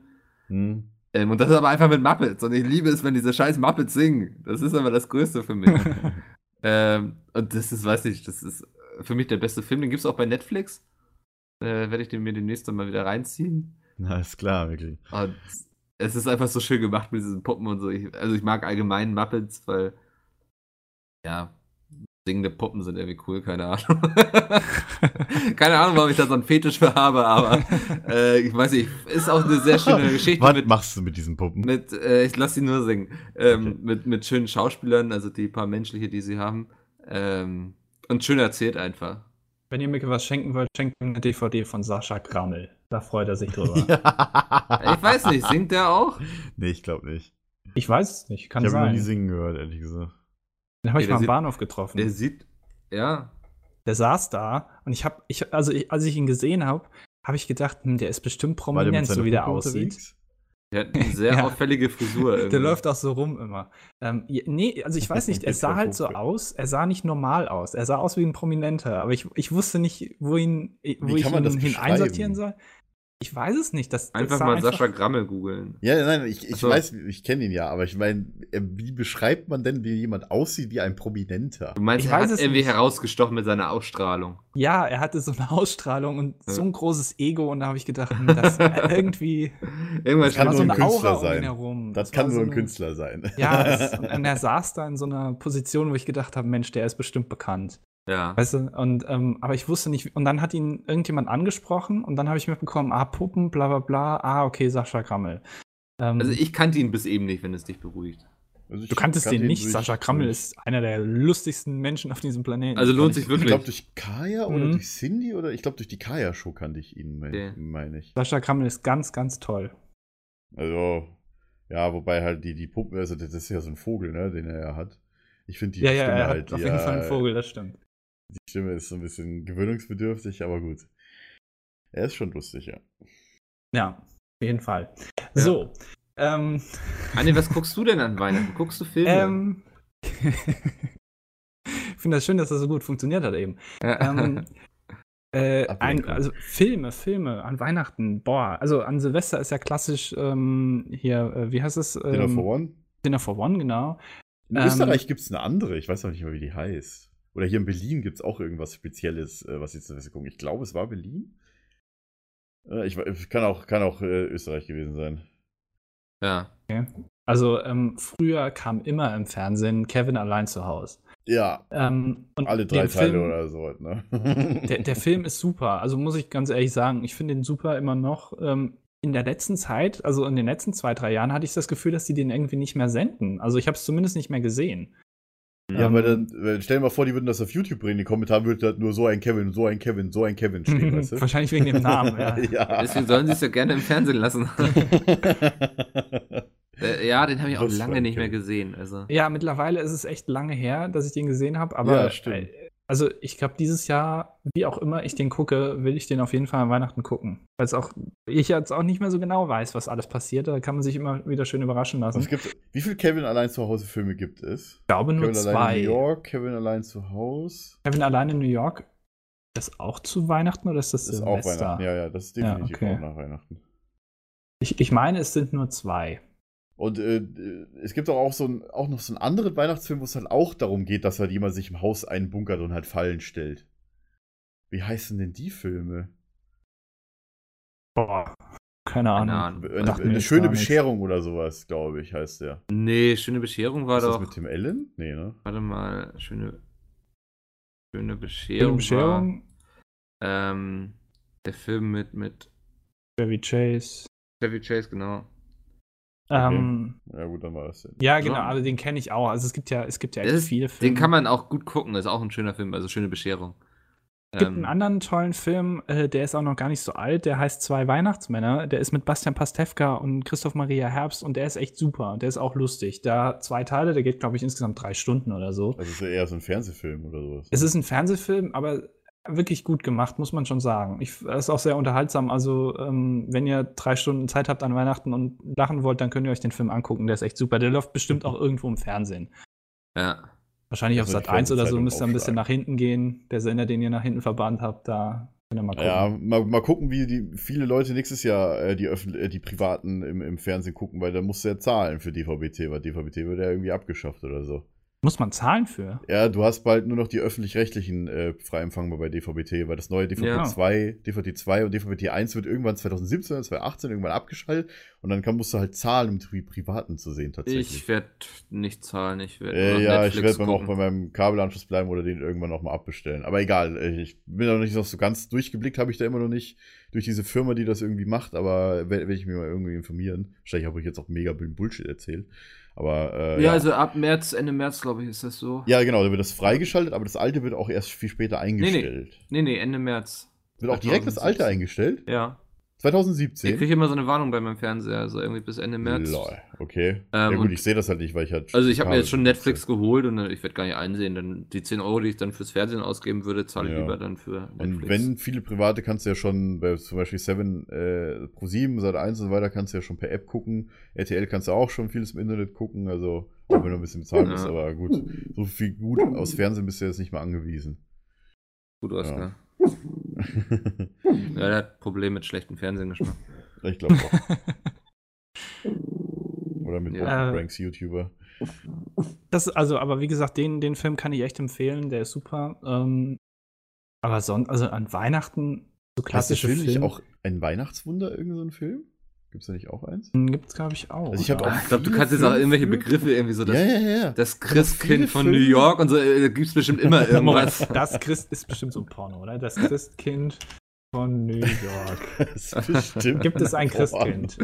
Hm. Ähm, und das ist aber einfach mit Muppets. Und ich liebe es, wenn diese scheiß Muppets singen. Das ist aber das Größte für mich. ähm, und das ist, weiß ich, das ist für mich der beste Film. Den gibt es auch bei Netflix. Äh, Werde ich den mir demnächst dann mal wieder reinziehen. Na, ist klar, wirklich. Und es ist einfach so schön gemacht mit diesen Puppen und so. Ich, also ich mag allgemein Muppets, weil ja, singende Puppen sind irgendwie cool, keine Ahnung. keine Ahnung, warum ich da so einen Fetisch für habe, aber äh, ich weiß nicht, ist auch eine sehr schöne Geschichte Was mit, machst du mit diesen Puppen? mit äh, ich lasse sie nur singen, ähm, Okay. mit, mit schönen Schauspielern, also die paar menschliche, die sie haben. Ähm, und schön erzählt einfach. Wenn ihr mir was schenken wollt, schenkt mir eine DVD von Sascha Grammel. Da freut er sich drüber. ja. Ich weiß nicht, singt der auch? Nee, ich glaube nicht. Ich weiß es nicht, kann ich habe noch sein. nie singen gehört, ehrlich gesagt. Den habe ich mal am Bahnhof getroffen. Der sieht, ja, Der saß da und ich habe, ich, also ich, als ich ihn gesehen habe, habe ich gedacht, hm, der ist bestimmt der prominent, so wie der Puppe aussieht. unterwegs? der hat eine sehr Ja. auffällige Frisur. Der irgendwie. läuft auch so rum immer. Ähm, nee, also ich weiß nicht, er sah der halt so aus, er sah nicht normal aus. Er sah aus wie ein Prominenter, aber ich, ich wusste nicht, wo, ihn, wo Wie ich ihn einsortieren soll. Ich weiß es nicht. Das, das Einfach sah mal Sascha Grammel googeln. Ja, nein, ich, ich so. weiß, ich kenne ihn ja, aber ich meine, wie beschreibt man denn, wie jemand aussieht wie ein Prominenter? Du meinst, Ich er weiß hat es irgendwie nicht. herausgestochen mit seiner Ausstrahlung. Ja, er hatte so eine Ausstrahlung und Ja. so ein großes Ego und da habe ich gedacht, hm, das irgendwie Irgendwas Das kann nur so ein Künstler Aura sein. herum. Das kann so ein Künstler sein. Ja, es, und er saß da in so einer Position, wo ich gedacht habe, Mensch, der ist bestimmt bekannt. Ja. Weißt du, und ähm, aber ich wusste nicht, und dann hat ihn irgendjemand angesprochen und dann habe ich mitbekommen, ah, Puppen, bla bla bla, ah, okay, Sascha Grammel. Ähm, Also ich kannte ihn bis eben nicht, wenn es dich beruhigt. Also du kanntest kannte den ihn nicht, durch- Sascha Grammel durch- ist einer der lustigsten Menschen auf diesem Planeten. Also lohnt sich ich- Ich wirklich. glaube durch Kaya oder Mhm. durch Cindy oder ich glaube durch die Kaya-Show kannte ich ihn, meine mein ich. Sascha Grammel ist ganz, ganz toll. Also, ja, wobei halt die, die Puppen, also das ist ja so ein Vogel, ne, den er ja hat. Ich finde die ja, ja, Stimme er hat halt, auf jeden Fall ja, einen Vogel, das stimmt. Die Stimme ist so ein bisschen gewöhnungsbedürftig, aber gut. Er ist schon lustig, ja. Ja, auf jeden Fall. So, ähm, Anni, was guckst du denn an Weihnachten? Guckst du Filme? ähm, ich finde das schön, dass das so gut funktioniert hat eben. ähm, äh, ein, also Filme, Filme an Weihnachten, boah, also an Silvester ist ja klassisch ähm, hier, äh, wie heißt es? Ähm, Dinner for One. Dinner for One, genau. In ähm, Österreich gibt es eine andere, ich weiß auch nicht mehr, wie die heißt. Oder hier in Berlin gibt es auch irgendwas Spezielles, äh, was jetzt Silvester gucken. Ich glaube, es war Berlin. Äh, ich, kann auch, kann auch äh, Österreich gewesen sein. ja. Also ähm, früher kam immer im Fernsehen Kevin allein zu Hause. Ja, Ähm, und alle drei Teile Film, oder so. Ne? Der, der Film ist super. Also muss ich ganz ehrlich sagen, ich finde den super immer noch. Ähm, in der letzten Zeit, also in den letzten zwei, drei Jahren, hatte ich das Gefühl, dass die den irgendwie nicht mehr senden. Also ich habe es zumindest nicht mehr gesehen. Ja, Ähm, weil dann, weil stell dir mal vor, die würden das auf YouTube bringen. Die Kommentare würde halt nur so ein Kevin, so ein Kevin, so ein Kevin stehen, weißt du? Wahrscheinlich wegen dem Namen, ja. ja. Deswegen sollen sie es ja gerne im Fernsehen lassen. äh, ja, den habe ich auch für lange nicht mehr Film. gesehen. Also. Ja, mittlerweile ist es echt lange her, dass ich den gesehen habe, aber Ja, stimmt. äh, also ich glaube, dieses Jahr, wie auch immer ich den gucke, will ich den auf jeden Fall an Weihnachten gucken. Weil auch, ich jetzt auch nicht mehr so genau weiß, was alles passiert. Da kann man sich immer wieder schön überraschen lassen. Es gibt, wie viele Kevin allein zu Hause Filme gibt es? ich glaube nur Kevin allein in zwei. New York, Kevin allein zu Hause. Kevin allein in New York. Ist das auch zu Weihnachten oder ist das Das ist auch? Weihnachten. Ja, ja, das ist Ja, definitiv okay. auch nach Weihnachten. Ich, ich meine, es sind nur zwei. Und äh, es gibt auch, so ein, auch noch so einen anderen Weihnachtsfilm, wo es halt auch darum geht, dass halt jemand sich im Haus einbunkert und halt Fallen stellt. Wie heißen denn die Filme? Boah, keine Ahnung. Ahnung. Eine, eine schöne. Bescherung oder sowas, glaube ich, heißt der. Nee, schöne Bescherung war Ist doch. das mit Tim Allen? Nee, ne? Warte mal, schöne, schöne Schöne Bescherung. Bescherung, War, ähm, der Film mit, mit Chevy Chase. Chevy Chase, genau. Ähm, Ja, gut, dann war das denn. ja, genau, So. aber den kenne ich auch. Also es gibt ja, es gibt ja echt Das ist- viele Filme. Den kann man auch gut gucken, ist auch ein schöner Film, also schöne Bescherung. Es gibt Ähm, einen anderen tollen Film, äh, der ist auch noch gar nicht so alt, der heißt Zwei Weihnachtsmänner. Der ist mit Bastian Pastewka und Christoph Maria Herbst und der ist echt super. Und der ist auch lustig. Da zwei Teile, der geht, glaube ich, insgesamt drei Stunden oder so. Also ist ja eher so ein Fernsehfilm oder sowas. Es ist ein Fernsehfilm, aber wirklich gut gemacht, muss man schon sagen. Ich, ist auch sehr unterhaltsam. Also, ähm, wenn ihr drei Stunden Zeit habt an Weihnachten und lachen wollt, dann könnt ihr euch den Film angucken. Der ist echt super. Der läuft bestimmt auch irgendwo im Fernsehen. ja. Wahrscheinlich auf Also die Sat 1 oder so müsst ihr ein bisschen nach hinten gehen. Der Sender, den ihr nach hinten verbannt habt, da könnt ihr mal gucken. Ja, mal, mal gucken, wie die viele Leute nächstes Jahr äh, die, äh, die Privaten im, im Fernsehen gucken, weil da musst du ja zahlen für DVB-T, weil DVB-T wird ja irgendwie abgeschafft oder so. Muss man zahlen für? Ja, du hast bald nur noch die öffentlich-rechtlichen äh, frei empfangbar bei DVB-T, weil das neue DVB-2, DVB-2 und DVB-T1 wird irgendwann 2017 oder 2018 irgendwann abgeschaltet und dann kann, musst du halt zahlen, um die Privaten zu sehen tatsächlich. Ich werde nicht zahlen, ich werde Äh, ja, ich werde beim auch bei meinem Kabelanschluss bleiben oder den irgendwann auch mal abbestellen. Aber egal, äh, ich bin da noch nicht noch so ganz durchgeblickt, habe ich da immer noch nicht durch diese Firma, die das irgendwie macht, aber werde werd ich mich mal irgendwie informieren. Wahrscheinlich habe ich jetzt auch mega Bullshit erzählt. Aber äh, Ja, also ab März, Ende März, glaube ich, ist das so. ja, genau, da wird das freigeschaltet, aber das alte wird auch erst viel später eingestellt. Nee, nee, Ende März. Wird auch direkt das alte 2017. eingestellt? Ja. Ich 2017? kriege immer so eine Warnung bei meinem Fernseher, also irgendwie bis Ende März. Lol, okay. Ähm, ja gut, ich sehe das halt nicht, weil ich halt. Also ich habe mir jetzt schon. Netflix geholt und äh, ich werde gar nicht einsehen, denn die 10 Euro, die ich dann fürs Fernsehen ausgeben würde, zahle ich Ja. lieber dann für Netflix. Und wenn viele private kannst du ja schon, bei zum Beispiel 7, äh, Pro 7, Sat 1 und so weiter, kannst du ja schon per App gucken. RTL kannst du auch schon vieles im Internet gucken, also auch wenn du ein bisschen bezahlen Ja. musst, aber gut. So viel gut aus Fernsehen bist du jetzt nicht mehr angewiesen. Gut, Oskar. Ja. Ja, der hat Probleme mit schlechtem Fernsehgeschmack. ich glaube auch. Oder mit Ja. Ranks YouTuber. Das, also, aber wie gesagt, den, den Film kann ich echt empfehlen, der ist super. Ähm, aber sonst, also an Weihnachten, so der klassische Film Filme auch ein Weihnachtswunder, irgend so ein Film? Gibt's da nicht auch eins? gibt es, glaube ich, auch. Also ich hab ja. auch- Ich glaube, du kannst jetzt auch irgendwelche Begriffe irgendwie so, das, ja, ja, ja. das Christkind von New York und so, äh, da gibt es bestimmt immer irgendwas. Das Christ ist bestimmt so ein Porno, oder? Das Christkind von New York. Das ist bestimmt Gibt es ein. Christkind?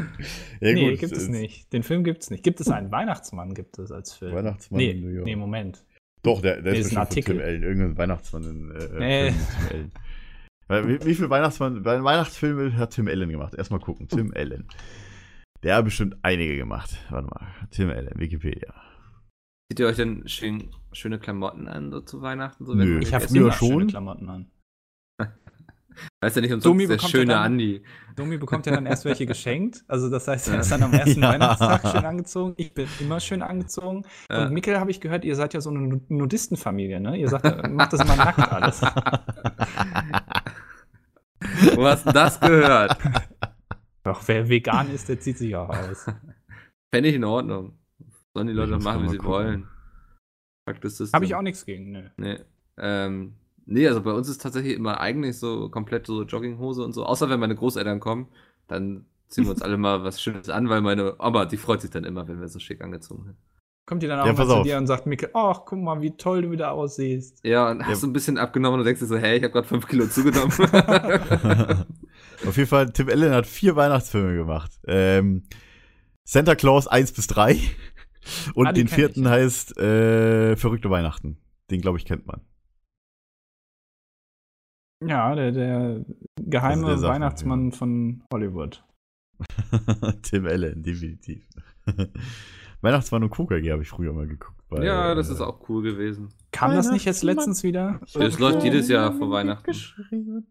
Ja, nee, gut, gibt es ist- nicht. Den Film gibt es nicht. Gibt es einen Weihnachtsmann, gibt es als Film. Weihnachtsmann nee, in New York. Nee, Moment. Doch, der, der Nee, ist ist ein von Artikel. Tim Allen. Irgendein Weihnachtsmann in äh, Nee. Film mit Tim Allen. Weil, wie, wie viel Weihnachtsmann, Weihnachtsfilme hat Tim Allen gemacht? Erstmal gucken. Tim Allen. Der hat bestimmt einige gemacht. Warte mal. Tim Allen, Wikipedia. Zieht ihr euch denn schön, schöne Klamotten an, so zu Weihnachten? So, Nö. du Ich Ich habe früher immer schon. schöne Klamotten an. Weißt ja nicht umsonst Domi der ja schöne dann- Andi. Domi bekommt ja dann erst welche geschenkt. Also das heißt, er ist dann am ersten Ja. Weihnachtstag schön angezogen. Ich bin immer schön angezogen. Ja. Und Mikkel habe ich gehört, ihr seid ja so eine Nu- Nudistenfamilie, ne? Ihr sagt, macht das immer nackt alles. Wo hast du das gehört? Doch, wer vegan ist, der zieht sich auch aus. Fände ich in Ordnung. Sollen die Leute doch machen, wie sie gucken. wollen. Fakt ist das. Habe ich auch nichts gegen, ne? Nee. Ähm, nee, also bei uns ist tatsächlich immer eigentlich so komplett so Jogginghose und so. Außer wenn meine Großeltern kommen, dann ziehen wir uns alle mal was Schönes an, weil meine Oma, die freut sich dann immer, wenn wir so schick angezogen sind. Kommt ihr dann auch Ja, mal zu auf. dir und sagt, Mikkel, ach, guck mal, wie toll du wieder aussiehst. Ja, und Ja. hast du ein bisschen abgenommen und denkst dir so, hey, ich habe gerade 5 Kilo zugenommen. Auf jeden Fall, Tim Allen hat vier Weihnachtsfilme gemacht. Ähm, Santa Claus 1 bis 3. Und Ah, den vierten ich. heißt äh, Verrückte Weihnachten. Den, glaube ich, kennt man. Ja, der, der geheime Also der Weihnachtsmann von Hollywood. Tim Allen, definitiv. Weihnachtsmann und KKG habe ich früher mal geguckt. bei, ja, das äh, ist auch cool gewesen. Kam das nicht jetzt letztens wieder? Das läuft jedes Jahr vor Weihnachten.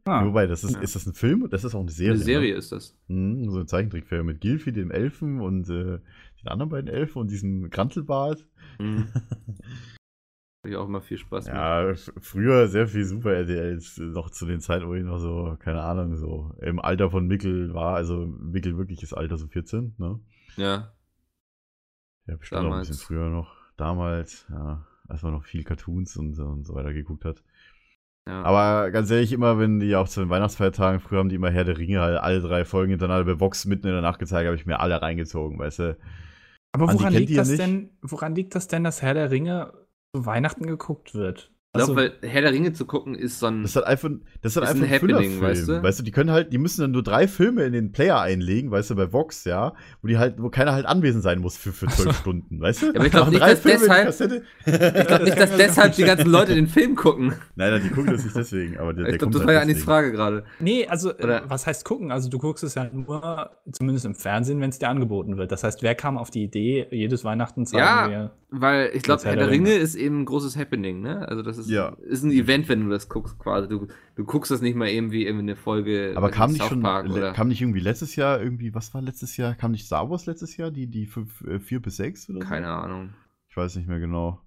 Ah, Wobei, das ist, Ja. ist das ein Film? Das ist auch eine Serie. Eine Serie Ne? ist das. Mhm, so ein Zeichentrickfilm mit Gilfi, dem Elfen und äh, den anderen beiden Elfen und diesem Grantelbart. Mhm. Ich auch immer viel Spaß mit. Ja, f- früher sehr viel Super RTLs, noch zu den Zeiten, wo ich noch so, keine Ahnung, so im Alter von Mickel war, also Mickel wirkliches Alter, so 14, ne? Ja. Ja, bestimmt auch ein Damals. bisschen früher noch. Damals, ja, als man noch viel Cartoons und, so- und so weiter geguckt hat. Ja. Aber ganz ehrlich, immer wenn die auch zu den Weihnachtsfeiertagen, früher haben die immer Herr der Ringe halt alle drei Folgen hintereinander bei Vox mitten in der Nacht gezeigt, habe ich mir alle reingezogen, weißt du. Aber woran liegt das nicht? denn, woran liegt das denn, dass Herr der Ringe zu Weihnachten geguckt wird? Ich Also, glaube, weil Herr der Ringe zu gucken ist so ein. Das ist halt einfach, das ist halt Ist einfach ein ein Happening, Füllerfilm, weißt du? Weißt du, die können halt, die müssen dann nur drei Filme in den Player einlegen, weißt du, bei Vox, ja, wo die halt, wo keiner halt anwesend sein muss für, für zwölf Stunden, weißt du? aber ich glaub Machen nicht, drei dass Filme deshalb- Kassette. ich glaube nicht, dass deshalb die ganzen Leute den Film gucken. Nein, nein, die gucken das nicht deswegen, aber der, der Ich glaube, kommt das halt war ja Anis deswegen. Frage gerade. nee, also, äh, Oder- was heißt gucken? Also, du guckst es ja nur, zumindest im Fernsehen, wenn es dir angeboten wird. Das heißt, wer kam auf die Idee, jedes Weihnachten sagen Ja. wir, Weil ich glaube, Herr Herr der der Ringe Ringe. ist eben ein großes Happening, ne? Also das ist, Ja. ist ein Event, wenn du das guckst, quasi. Du, du guckst das nicht mal eben wie irgendwie eine Folge Aber kam nicht, schon, oder kam nicht irgendwie letztes Jahr irgendwie, was war letztes Jahr? Kam nicht Star Wars letztes Jahr, die, die fünf, äh, vier bis sechs oder so? keine Ahnung. Ich weiß nicht mehr genau.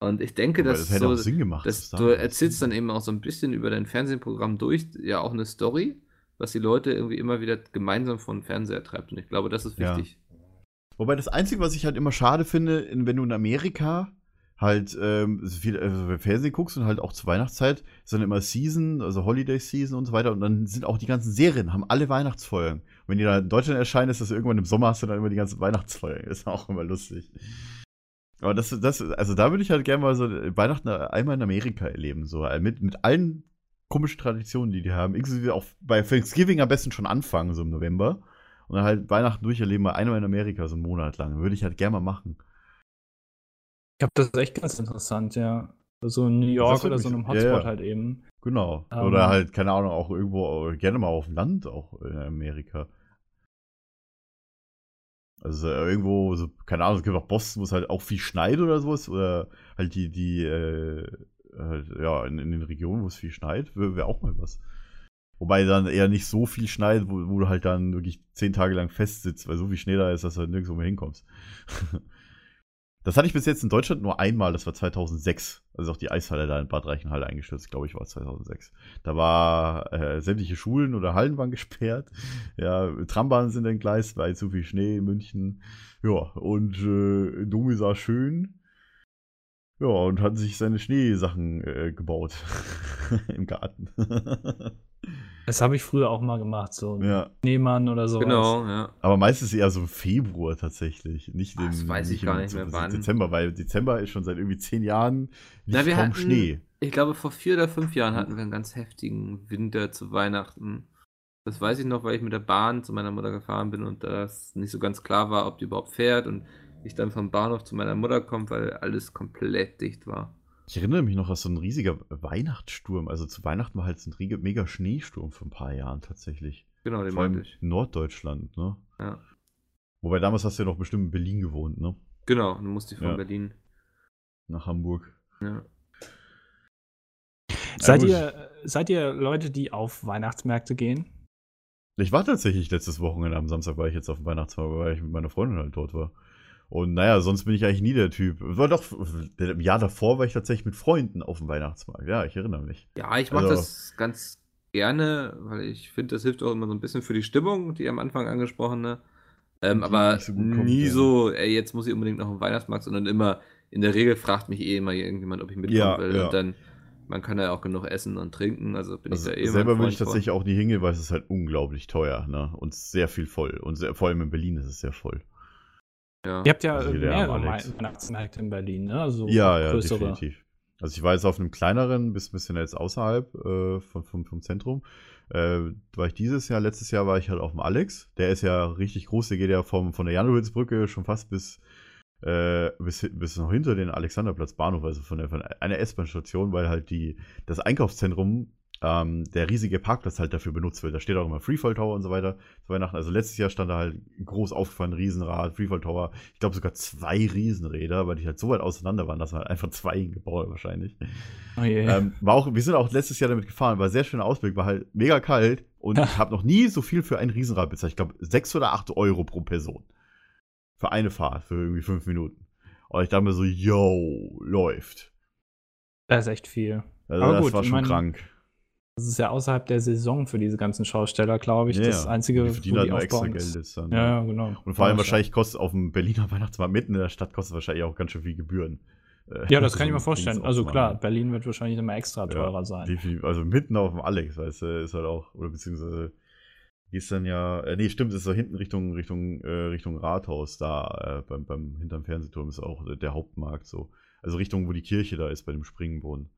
Und ich denke, dass das hätte so, auch Sinn gemacht. dass du erzählst dann eben auch so ein bisschen über dein Fernsehprogramm durch, ja auch eine Story, was die Leute irgendwie immer wieder gemeinsam vor den Fernseher treibt. Und ich glaube, das ist Ja. wichtig. Wobei das Einzige, was ich halt immer schade finde, in, wenn du in Amerika halt ähm, so viel also Fernsehen guckst und halt auch zur Weihnachtszeit, dann immer Season, also Holiday Season und so weiter. Und dann sind auch die ganzen Serien, haben alle Weihnachtsfolgen. Und wenn die da in Deutschland erscheinen, ist das irgendwann im Sommer hast du dann immer die ganzen Weihnachtsfolgen. Ist auch immer lustig. Aber das, das, also da würde ich halt gerne mal so Weihnachten einmal in Amerika erleben, so äh, mit, mit allen komischen Traditionen, die die haben. Inklusive auch bei Thanksgiving am besten schon anfangen, so im November. Und dann halt Weihnachten durcherleben, mal einmal in Amerika, so einen Monat lang. Würde ich halt gerne mal machen. Ich glaube, das ist echt ganz interessant, ja. So in New York oder so einem Hotspot ja, ja. halt eben. Genau. Ähm. Oder halt, keine Ahnung, auch irgendwo, gerne mal auf dem Land, auch in Amerika. Also irgendwo, so, keine Ahnung, es gibt auch Boston, wo es halt auch viel schneit oder sowas. Oder halt die, die, äh, halt, ja, in, in den Regionen, wo es viel schneit, wäre wär auch mal was. Wobei dann eher nicht so viel schneit, wo, wo du halt dann wirklich zehn Tage lang festsitzt, weil so viel Schnee da ist, dass du halt nirgendwo mehr hinkommst. Das hatte ich bis jetzt in Deutschland nur einmal, das war 2006. Also auch die Eishalle da in Bad Reichenhall eingestürzt, glaube ich, war 2006. Da war äh, sämtliche Schulen oder Hallen waren gesperrt. Ja, Trambahnen sind entgleist, weil zu viel Schnee in München. Ja, und äh, Domi sah schön. Ja, und hat sich seine Schneesachen äh, gebaut im Garten. Das habe ich früher auch mal gemacht, so ja, Schneemann oder so. Genau, ja. aber meistens eher so im Februar tatsächlich, nicht im, Das weiß ich im gar nicht mehr, wann. Dezember, weil Dezember ist schon seit irgendwie zehn Jahren Na, nicht wir kaum hatten- Schnee. Ich glaube, vor vier oder fünf Jahren hatten wir einen ganz heftigen Winter zu Weihnachten. Das weiß ich noch, weil ich mit der Bahn zu meiner Mutter gefahren bin und das nicht so ganz klar war, ob die überhaupt fährt und ich dann vom Bahnhof zu meiner Mutter komme, weil alles komplett dicht war. Ich erinnere mich noch, dass so ein riesiger Weihnachtssturm, also zu Weihnachten war halt so ein riesiger, mega Schneesturm vor ein paar Jahren tatsächlich. Genau, den Vor allem meinte ich. in Norddeutschland, ne? Ja. Wobei damals hast du ja noch bestimmt in Berlin gewohnt, ne? Genau, dann musste ich von Ja. Berlin. Nach Hamburg. Ja. Seid, ihr, seid ihr Leute, die auf Weihnachtsmärkte gehen? Ich war tatsächlich letztes Wochenende am Samstag, war ich jetzt auf dem Weihnachtsmarkt, weil ich mit meiner Freundin halt dort war. Und naja, sonst bin ich eigentlich nie der Typ. War doch, im Jahr davor war ich tatsächlich mit Freunden auf dem Weihnachtsmarkt. Ja, ich erinnere mich. Ja, ich mache Also- das ganz gerne, weil ich finde, das hilft auch immer so ein bisschen für die Stimmung, die am Anfang angesprochene. Ähm, Die aber so kommt, nie ja. so, ey, jetzt muss ich unbedingt noch auf den Weihnachtsmarkt, sondern immer, in der Regel fragt mich eh immer irgendjemand, ob ich mitkommen Ja, will. ja. Und dann, man kann ja auch genug essen und trinken, also bin Also ich da eh selber würde ich tatsächlich auch nie hingehen, weil es ist halt unglaublich teuer, ne? Und sehr viel voll. Und sehr, vor allem in Berlin ist es sehr voll. Ja. Ihr habt ja Also äh, mehrere Weihnachtsmärkte in Berlin, ne? Also Ja, ja, größere. definitiv. Also ich war jetzt auf einem kleineren, bis ein bisschen jetzt außerhalb äh, von, vom, vom Zentrum. Äh, war ich dieses Jahr, letztes Jahr war ich halt auf dem Alex. Der ist ja richtig groß, der geht ja vom, von der Janowitzbrücke schon fast bis, äh, bis, bis noch hinter den Alexanderplatz Bahnhof, also von, der, von einer S-Bahn-Station, weil halt die, das Einkaufszentrum, ähm, der riesige Parkplatz halt dafür benutzt wird. Da steht auch immer Freefall Tower und so weiter zu Weihnachten. Also letztes Jahr stand da halt groß aufgefahren, Riesenrad, Freefall Tower. Ich glaube sogar zwei Riesenräder, weil die halt so weit auseinander waren, dass man halt einfach zwei gebaut wahrscheinlich. Oh je. Ähm, war auch, wir sind auch letztes Jahr damit gefahren, war sehr schöner Ausblick, war halt mega kalt und ich habe noch nie so viel für ein Riesenrad bezahlt. Ich glaube, sechs oder acht Euro pro Person. Für eine Fahrt, für irgendwie fünf Minuten. Und ich dachte mir so, yo, läuft. das ist echt viel. Also Aber das gut, war ich schon mein- krank. Das ist ja außerhalb der Saison für diese ganzen Schausteller, glaube ich. Ja, das einzige, die verdienen halt nur extra Geld ist- dann. Ja, ja, genau. Und vor allem wahrscheinlich kostet auf dem Berliner Weihnachtsmarkt mitten in der Stadt kostet wahrscheinlich auch ganz schön viel Gebühren. Ja, das kann ich mir vorstellen. Also klar, Berlin wird wahrscheinlich immer extra teurer Ja, sein. Definitiv, also mitten auf dem Alex, weißt du, ist halt auch, oder beziehungsweise ist dann ja, äh, nee, stimmt, ist so hinten Richtung, Richtung, äh, Richtung Rathaus da, äh, beim, beim, hinterm Fernsehturm ist auch der Hauptmarkt so. Also Richtung, wo die Kirche da ist, bei dem Springbrunnen.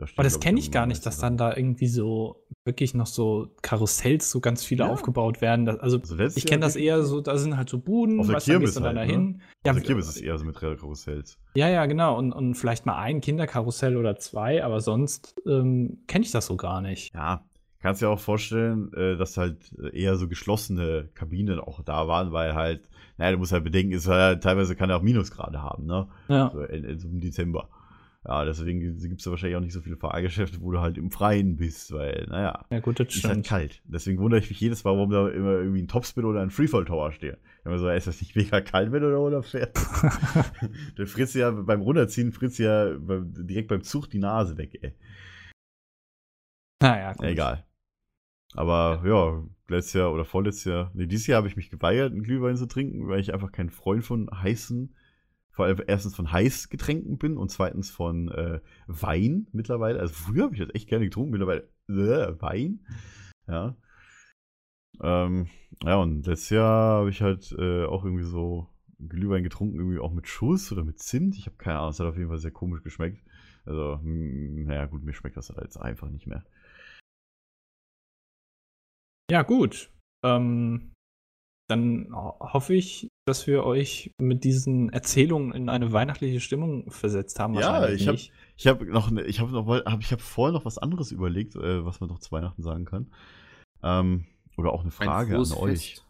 Da steht, Aber das kenne ich gar nicht, dass dann da irgendwie so wirklich noch so Karussells so ganz viele Ja. aufgebaut werden. Also Also ich kenne das eher so, da sind halt so Buden, Auf der du Kirmes dann halt, dahin. Ja, Also Kirmes ist eher so mit Karussells. ja, ja, genau. Und, und vielleicht mal ein Kinderkarussell oder zwei, aber sonst ähm, kenne ich das so gar nicht. Ja, kannst dir auch vorstellen, äh, dass halt eher so geschlossene Kabinen auch da waren, weil halt, naja, du musst halt bedenken, ist halt, teilweise kann er auch Minusgrade haben, ne? Ja. So in, in, so im Dezember. Ja, deswegen gibt es wahrscheinlich auch nicht so viele Fahrgeschäfte, wo du halt im Freien bist, weil, naja, Ja, gut, das ist halt stimmt. kalt. Deswegen wundere ich mich jedes Mal, warum da immer irgendwie ein Topspin oder ein Freefall Tower steht. Immer so, ist das nicht mega kalt, wenn du da runterfährst? Dann fritzt ja beim Runterziehen, fritzt ja beim, direkt beim Zug die Nase weg, ey. naja, gut. Egal. Aber ja, letztes Jahr oder vorletztes Jahr, nee, dieses Jahr habe ich mich geweigert, einen Glühwein zu trinken, weil ich einfach kein Freund von heißen, vor allem erstens von Heißgetränken bin und zweitens von äh, Wein mittlerweile. Also früher habe ich das echt gerne getrunken, mittlerweile äh, Wein. Ja. Ähm, ja, und letztes Jahr habe ich halt äh, auch irgendwie so Glühwein getrunken, irgendwie auch mit Schuss oder mit Zimt. Ich habe keine Ahnung, es hat auf jeden Fall sehr komisch geschmeckt. Also, hm, naja, gut, mir schmeckt das halt jetzt einfach nicht mehr. Ja, gut. Ähm, dann ho- hoffe ich, dass wir euch mit diesen Erzählungen in eine weihnachtliche Stimmung versetzt haben. Ja, ich hab- nicht. Ich habe noch, ne, ich habe noch, hab, ich habe vorher noch was anderes überlegt, äh, was man doch zu Weihnachten sagen kann. Ähm, oder auch eine Frage an frohes euch.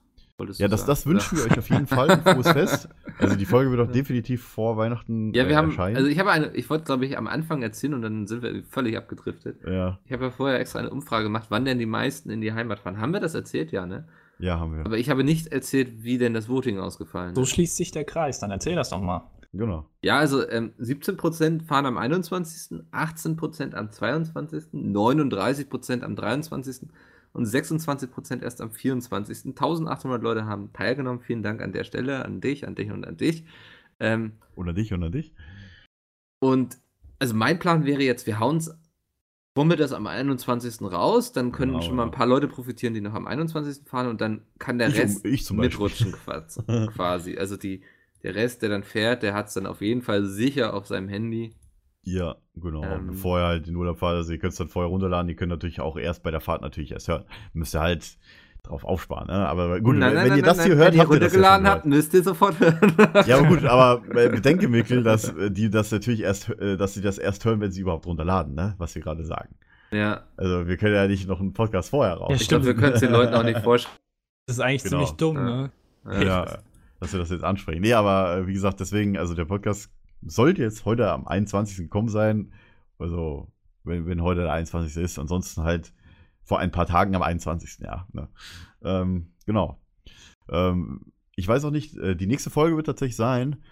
Ja, das, das wünschen wir euch auf jeden Fall. Ein frohes Fest. Also die Folge wird auch definitiv vor Weihnachten Ja, wir äh, haben, erscheinen. also ich habe eine, ich wollte glaube ich am Anfang erzählen und dann sind wir völlig abgedriftet. ja, Ich habe ja vorher extra eine Umfrage gemacht, wann denn die meisten in die Heimat fahren. Haben wir das erzählt? Ja, ne? Ja, haben wir. Aber ich habe nicht erzählt, wie denn das Voting ausgefallen So ist. schließt sich der Kreis. Dann erzähl das doch mal. Genau. Ja, also ähm, 17% fahren am 21., 18% am 22., 39% am 23. und 26% erst am 24. 1800 Leute haben teilgenommen. Vielen Dank an der Stelle, an dich, an dich und an dich. Ähm, Oder dich oder dich? und also mein Plan wäre jetzt, wir hauen es vormittags am 21. raus, dann können Genau, schon mal ein paar Leute profitieren, die noch am 21. fahren und dann kann der Ich, Rest ich mitrutschen quasi. Also die, der Rest, der dann fährt, der hat es dann auf jeden Fall sicher auf seinem Handy. Ja, genau. Ähm. Bevor ihr halt in Urlaub fahrt, also ihr könnt es dann vorher runterladen, ihr könnt natürlich auch erst bei der Fahrt natürlich erst hören. Müsst ihr halt drauf aufsparen, ne? Aber gut, Nein, wenn, nein, wenn nein, ihr das nein, hier nein. hört, Wenn ihr habt ihr das ja runtergeladen gehört. habt, müsst ihr sofort hören. Ja, aber gut, aber äh, bedenke, Mikkel, dass äh, die das natürlich erst, äh, dass sie das erst hören, wenn sie überhaupt runterladen, ne? Was wir gerade sagen. ja, Also wir können ja nicht noch einen Podcast vorher raus. Ja, ich glaube, wir können es den Leuten auch nicht vorstellen. Das ist eigentlich Genau. ziemlich dumm, Ja. ne? ja, dass wir das jetzt ansprechen. Nee, aber wie gesagt, deswegen, also der Podcast sollte jetzt heute am 21. gekommen sein. Also, wenn, wenn heute der 21. ist, ansonsten halt vor ein paar Tagen am 21. Ja. Ne? Ähm, genau. Ähm, ich weiß auch nicht, äh, die nächste Folge wird tatsächlich sein.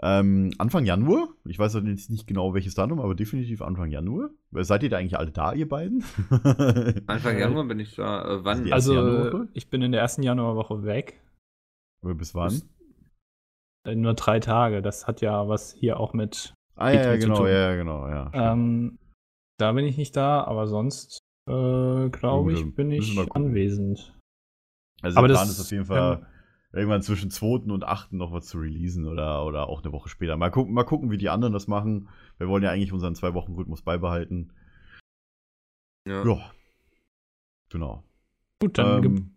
Ähm, Anfang Januar. Ich weiß jetzt nicht genau welches Datum, aber definitiv Anfang Januar. Seid ihr da eigentlich alle da, ihr beiden? Anfang Januar bin ich da. Äh, wann? Also, äh, Januarwoche? ich bin in der ersten Januarwoche weg. Oder bis wann? Äh, Nur drei Tage. Das hat ja was hier auch mit. Ah, ja, ja, genau, ja, ja, genau, ja. stimmt. Ähm, da bin ich nicht da, aber sonst äh, glaube ich, bin ich anwesend. Also Aber der das Plan ist auf jeden Fall, irgendwann zwischen 2. und 8. noch was zu releasen oder, oder auch eine Woche später. Mal gucken, mal gucken, wie die anderen das machen. Wir wollen ja eigentlich unseren Zwei-Wochen-Rhythmus beibehalten. Ja. Ja. Genau. Gut, dann Ähm,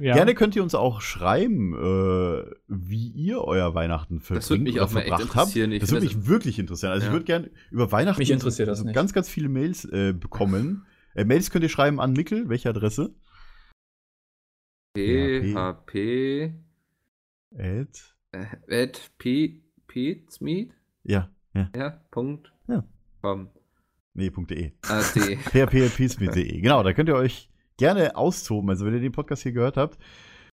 ja. Gerne könnt ihr uns auch schreiben, äh, wie ihr euer Weihnachten verbringt Das würde mich oder auch echt verbracht habt. Ich Das würde mich wirklich interessieren. Also ich Ja. würde gerne über Weihnachten Mich interessiert das nicht. ganz, ganz viele Mails äh, bekommen. Äh, Mails könnt ihr schreiben an Mickel. Welche Adresse? PHP At, äh, at P Pizmeet ja, ja. ja Punkt Ja. com Nee, .de. AD. phppeacemeet.de. Genau, da könnt ihr euch gerne austoben. Also, wenn ihr den Podcast hier gehört habt,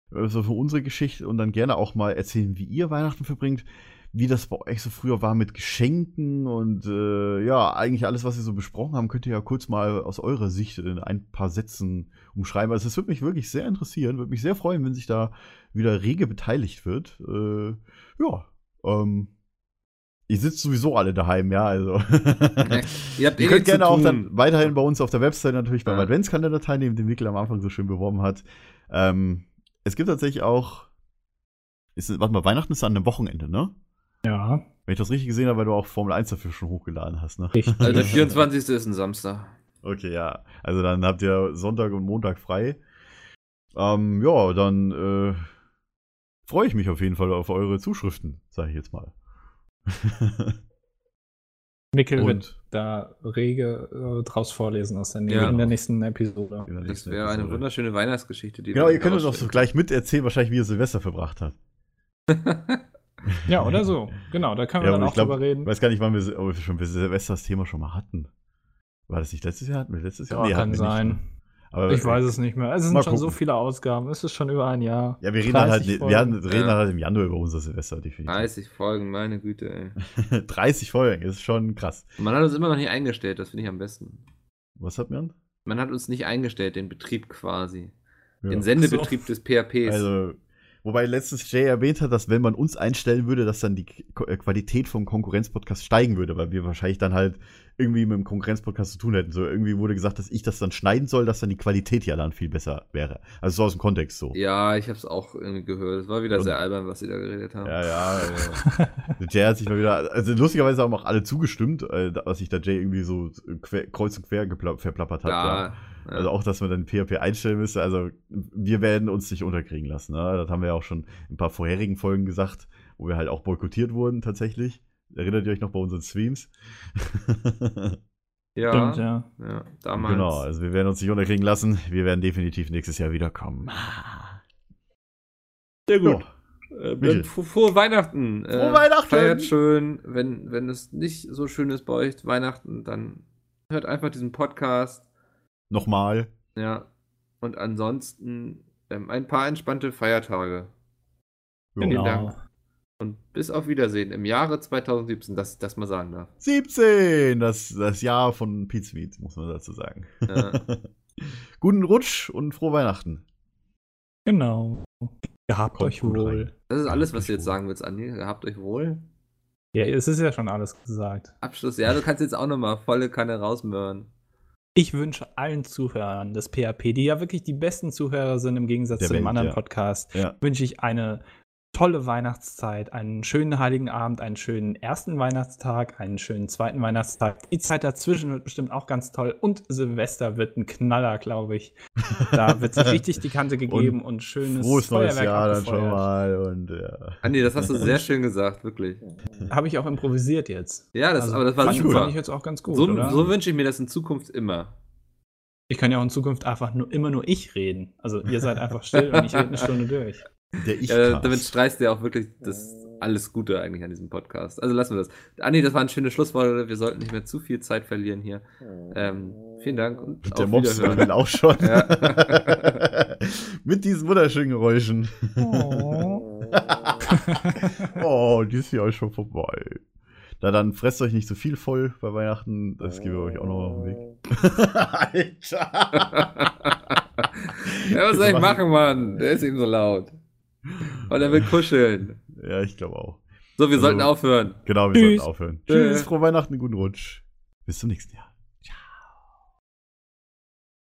so für unsere Geschichte und dann gerne auch mal erzählen, wie ihr Weihnachten verbringt. Wie das bei euch so früher war mit Geschenken und äh, ja, eigentlich alles, was wir so besprochen haben, könnt ihr ja kurz mal aus eurer Sicht in ein paar Sätzen umschreiben. Also es würde mich wirklich sehr interessieren, würde mich sehr freuen, wenn sich da wieder rege beteiligt wird. Äh, ja, ähm, ihr sitzt sowieso alle daheim, ja, also. Ihr habt eh Ihr könnt gerne auch dann weiterhin bei uns auf der Website natürlich beim Ja. Adventskalender teilnehmen, den Mikkel am Anfang so schön beworben hat. Ähm, es gibt tatsächlich auch, ist, warte mal, Weihnachten ist an einem Wochenende, ne? Ja, Wenn ich das richtig gesehen habe, weil du auch Formel 1 dafür schon hochgeladen hast, ne? richtig. Also der 24. ist ein Samstag. Okay, ja. Also dann habt ihr Sonntag und Montag frei. Ähm, ja, dann äh, freue ich mich auf jeden Fall auf eure Zuschriften, sage ich jetzt mal. Mikkel wird da rege äh, draus vorlesen aus der, Ja. in der nächsten Episode. der Das nächsten wäre eine wunderschöne Weihnachtsgeschichte. Die Genau, ihr könnt uns auch so gleich miterzählen, wahrscheinlich, wie ihr Silvester verbracht habt. Ja, oder so. Genau, da können wir Ja, dann auch glaub, drüber reden. Ich weiß gar nicht, wann wir, ob wir schon für Silvester das Thema schon mal hatten. War das nicht letztes Jahr? Hatten wir letztes Jahr? Ja, hatten kann wir nicht, sein. ne? Aber Ich weiß es nicht mehr. Es sind schon so gucken. viele Ausgaben. Es ist schon über ein Jahr. Ja, wir reden halt, 30 wir hatten- Folgen. reden Ja. halt im Januar über unser Silvester, definitiv. 30 Folgen, meine Güte, ey. 30 Folgen, ist schon krass. Man hat uns immer noch nicht eingestellt, das finde ich am besten. Was hat man? Man hat uns nicht eingestellt, den Betrieb quasi. Ja. Den Sendebetrieb des PHPs. Also, wobei letztens Jay erwähnt hat, dass wenn man uns einstellen würde, dass dann die äh, Qualität vom Konkurrenzpodcast steigen würde, weil wir wahrscheinlich dann halt irgendwie mit dem Konkurrenzpodcast zu tun hätten. So irgendwie wurde gesagt, dass ich das dann schneiden soll, dass dann die Qualität ja dann viel besser wäre. Also so aus dem Kontext so. ja, ich habe es auch irgendwie gehört. Es war wieder Und- sehr albern, was sie da geredet haben. Ja, ja. Also, Jay hat sich mal wieder, also lustigerweise haben auch alle zugestimmt, äh, was sich da Jay irgendwie so quer, kreuz und quer verplappert hat. Ja, ja. Also auch, dass man dann PHP einstellen müsste. Also wir werden uns nicht unterkriegen lassen. Ne? Das haben wir ja auch schon in ein paar vorherigen Folgen gesagt, wo wir halt auch boykottiert wurden tatsächlich. Erinnert ihr euch noch bei unseren Streams? ja, Stimmt, ja. ja, damals. genau, also wir werden uns nicht unterkriegen lassen. Wir werden definitiv nächstes Jahr wiederkommen. Sehr gut. Äh, Mittel. frohe, frohe Weihnachten. Äh, Frohe Weihnachten. Feiert schön. Wenn, wenn es nicht so schön ist bei euch, Weihnachten, dann hört einfach diesen Podcast. Nochmal. Ja. Und ansonsten ähm, ein paar entspannte Feiertage. Jo. Vielen Genau. Dank. Und bis auf Wiedersehen im Jahre 2017, dass ich das mal sagen darf. 17, das, das Jahr von Meat, muss man dazu sagen. Ja. Guten Rutsch und frohe Weihnachten. Genau. Gehabt Kommt euch wohl. rein. Das ist alles, was ich du jetzt wohl. sagen willst, Andi. Habt euch wohl. Ja, es ist ja schon alles gesagt. Abschluss. Ja, du kannst jetzt auch nochmal volle Kanne rausmöhren. Ich wünsche allen Zuhörern des PHP, die ja wirklich die besten Zuhörer sind im Gegensatz Der zu dem Welt, anderen ja. Podcast, Ja. wünsche ich eine tolle Weihnachtszeit, einen schönen Heiligen Abend, einen schönen ersten Weihnachtstag, einen schönen zweiten Weihnachtstag. Die Zeit dazwischen wird bestimmt auch ganz toll und Silvester wird ein Knaller, glaube ich. Da wird sich richtig die Kante gegeben und, schönes Frohes neues Feuerwerk Jahr dann schon mal und ja. Andi, das hast du sehr schön gesagt, wirklich. Habe ich auch improvisiert jetzt. Ja, das, Also, aber das war fand, super. fand ich jetzt auch ganz gut, so so wünsche ich mir das in Zukunft immer. ich kann ja auch in Zukunft einfach nur immer nur ich reden. Also ihr seid einfach still und ich rede eine Stunde durch. Der ich Ja, damit streichst du ja auch wirklich das alles Gute eigentlich an diesem Podcast. Also lassen wir das. Andi, das waren schöne Schlussworte. Wir sollten nicht mehr zu viel Zeit verlieren hier. Ähm, vielen Dank und Der auf Mops will auch schon. Ja. Mit diesen wunderschönen Geräuschen. Oh. oh, die ist ja auch schon vorbei. Na dann fresst euch nicht so viel voll bei Weihnachten. Das geben wir euch auch noch auf den Weg. Alter. ja, was soll ich machen, Mann? Der ist eben so laut. Und er will kuscheln. Ja, ich glaube auch. So, wir Also- sollten aufhören. Genau, wir Tschüss. sollten aufhören. Tschüss. Tschüss, frohe Weihnachten, guten Rutsch. Bis zum nächsten Jahr.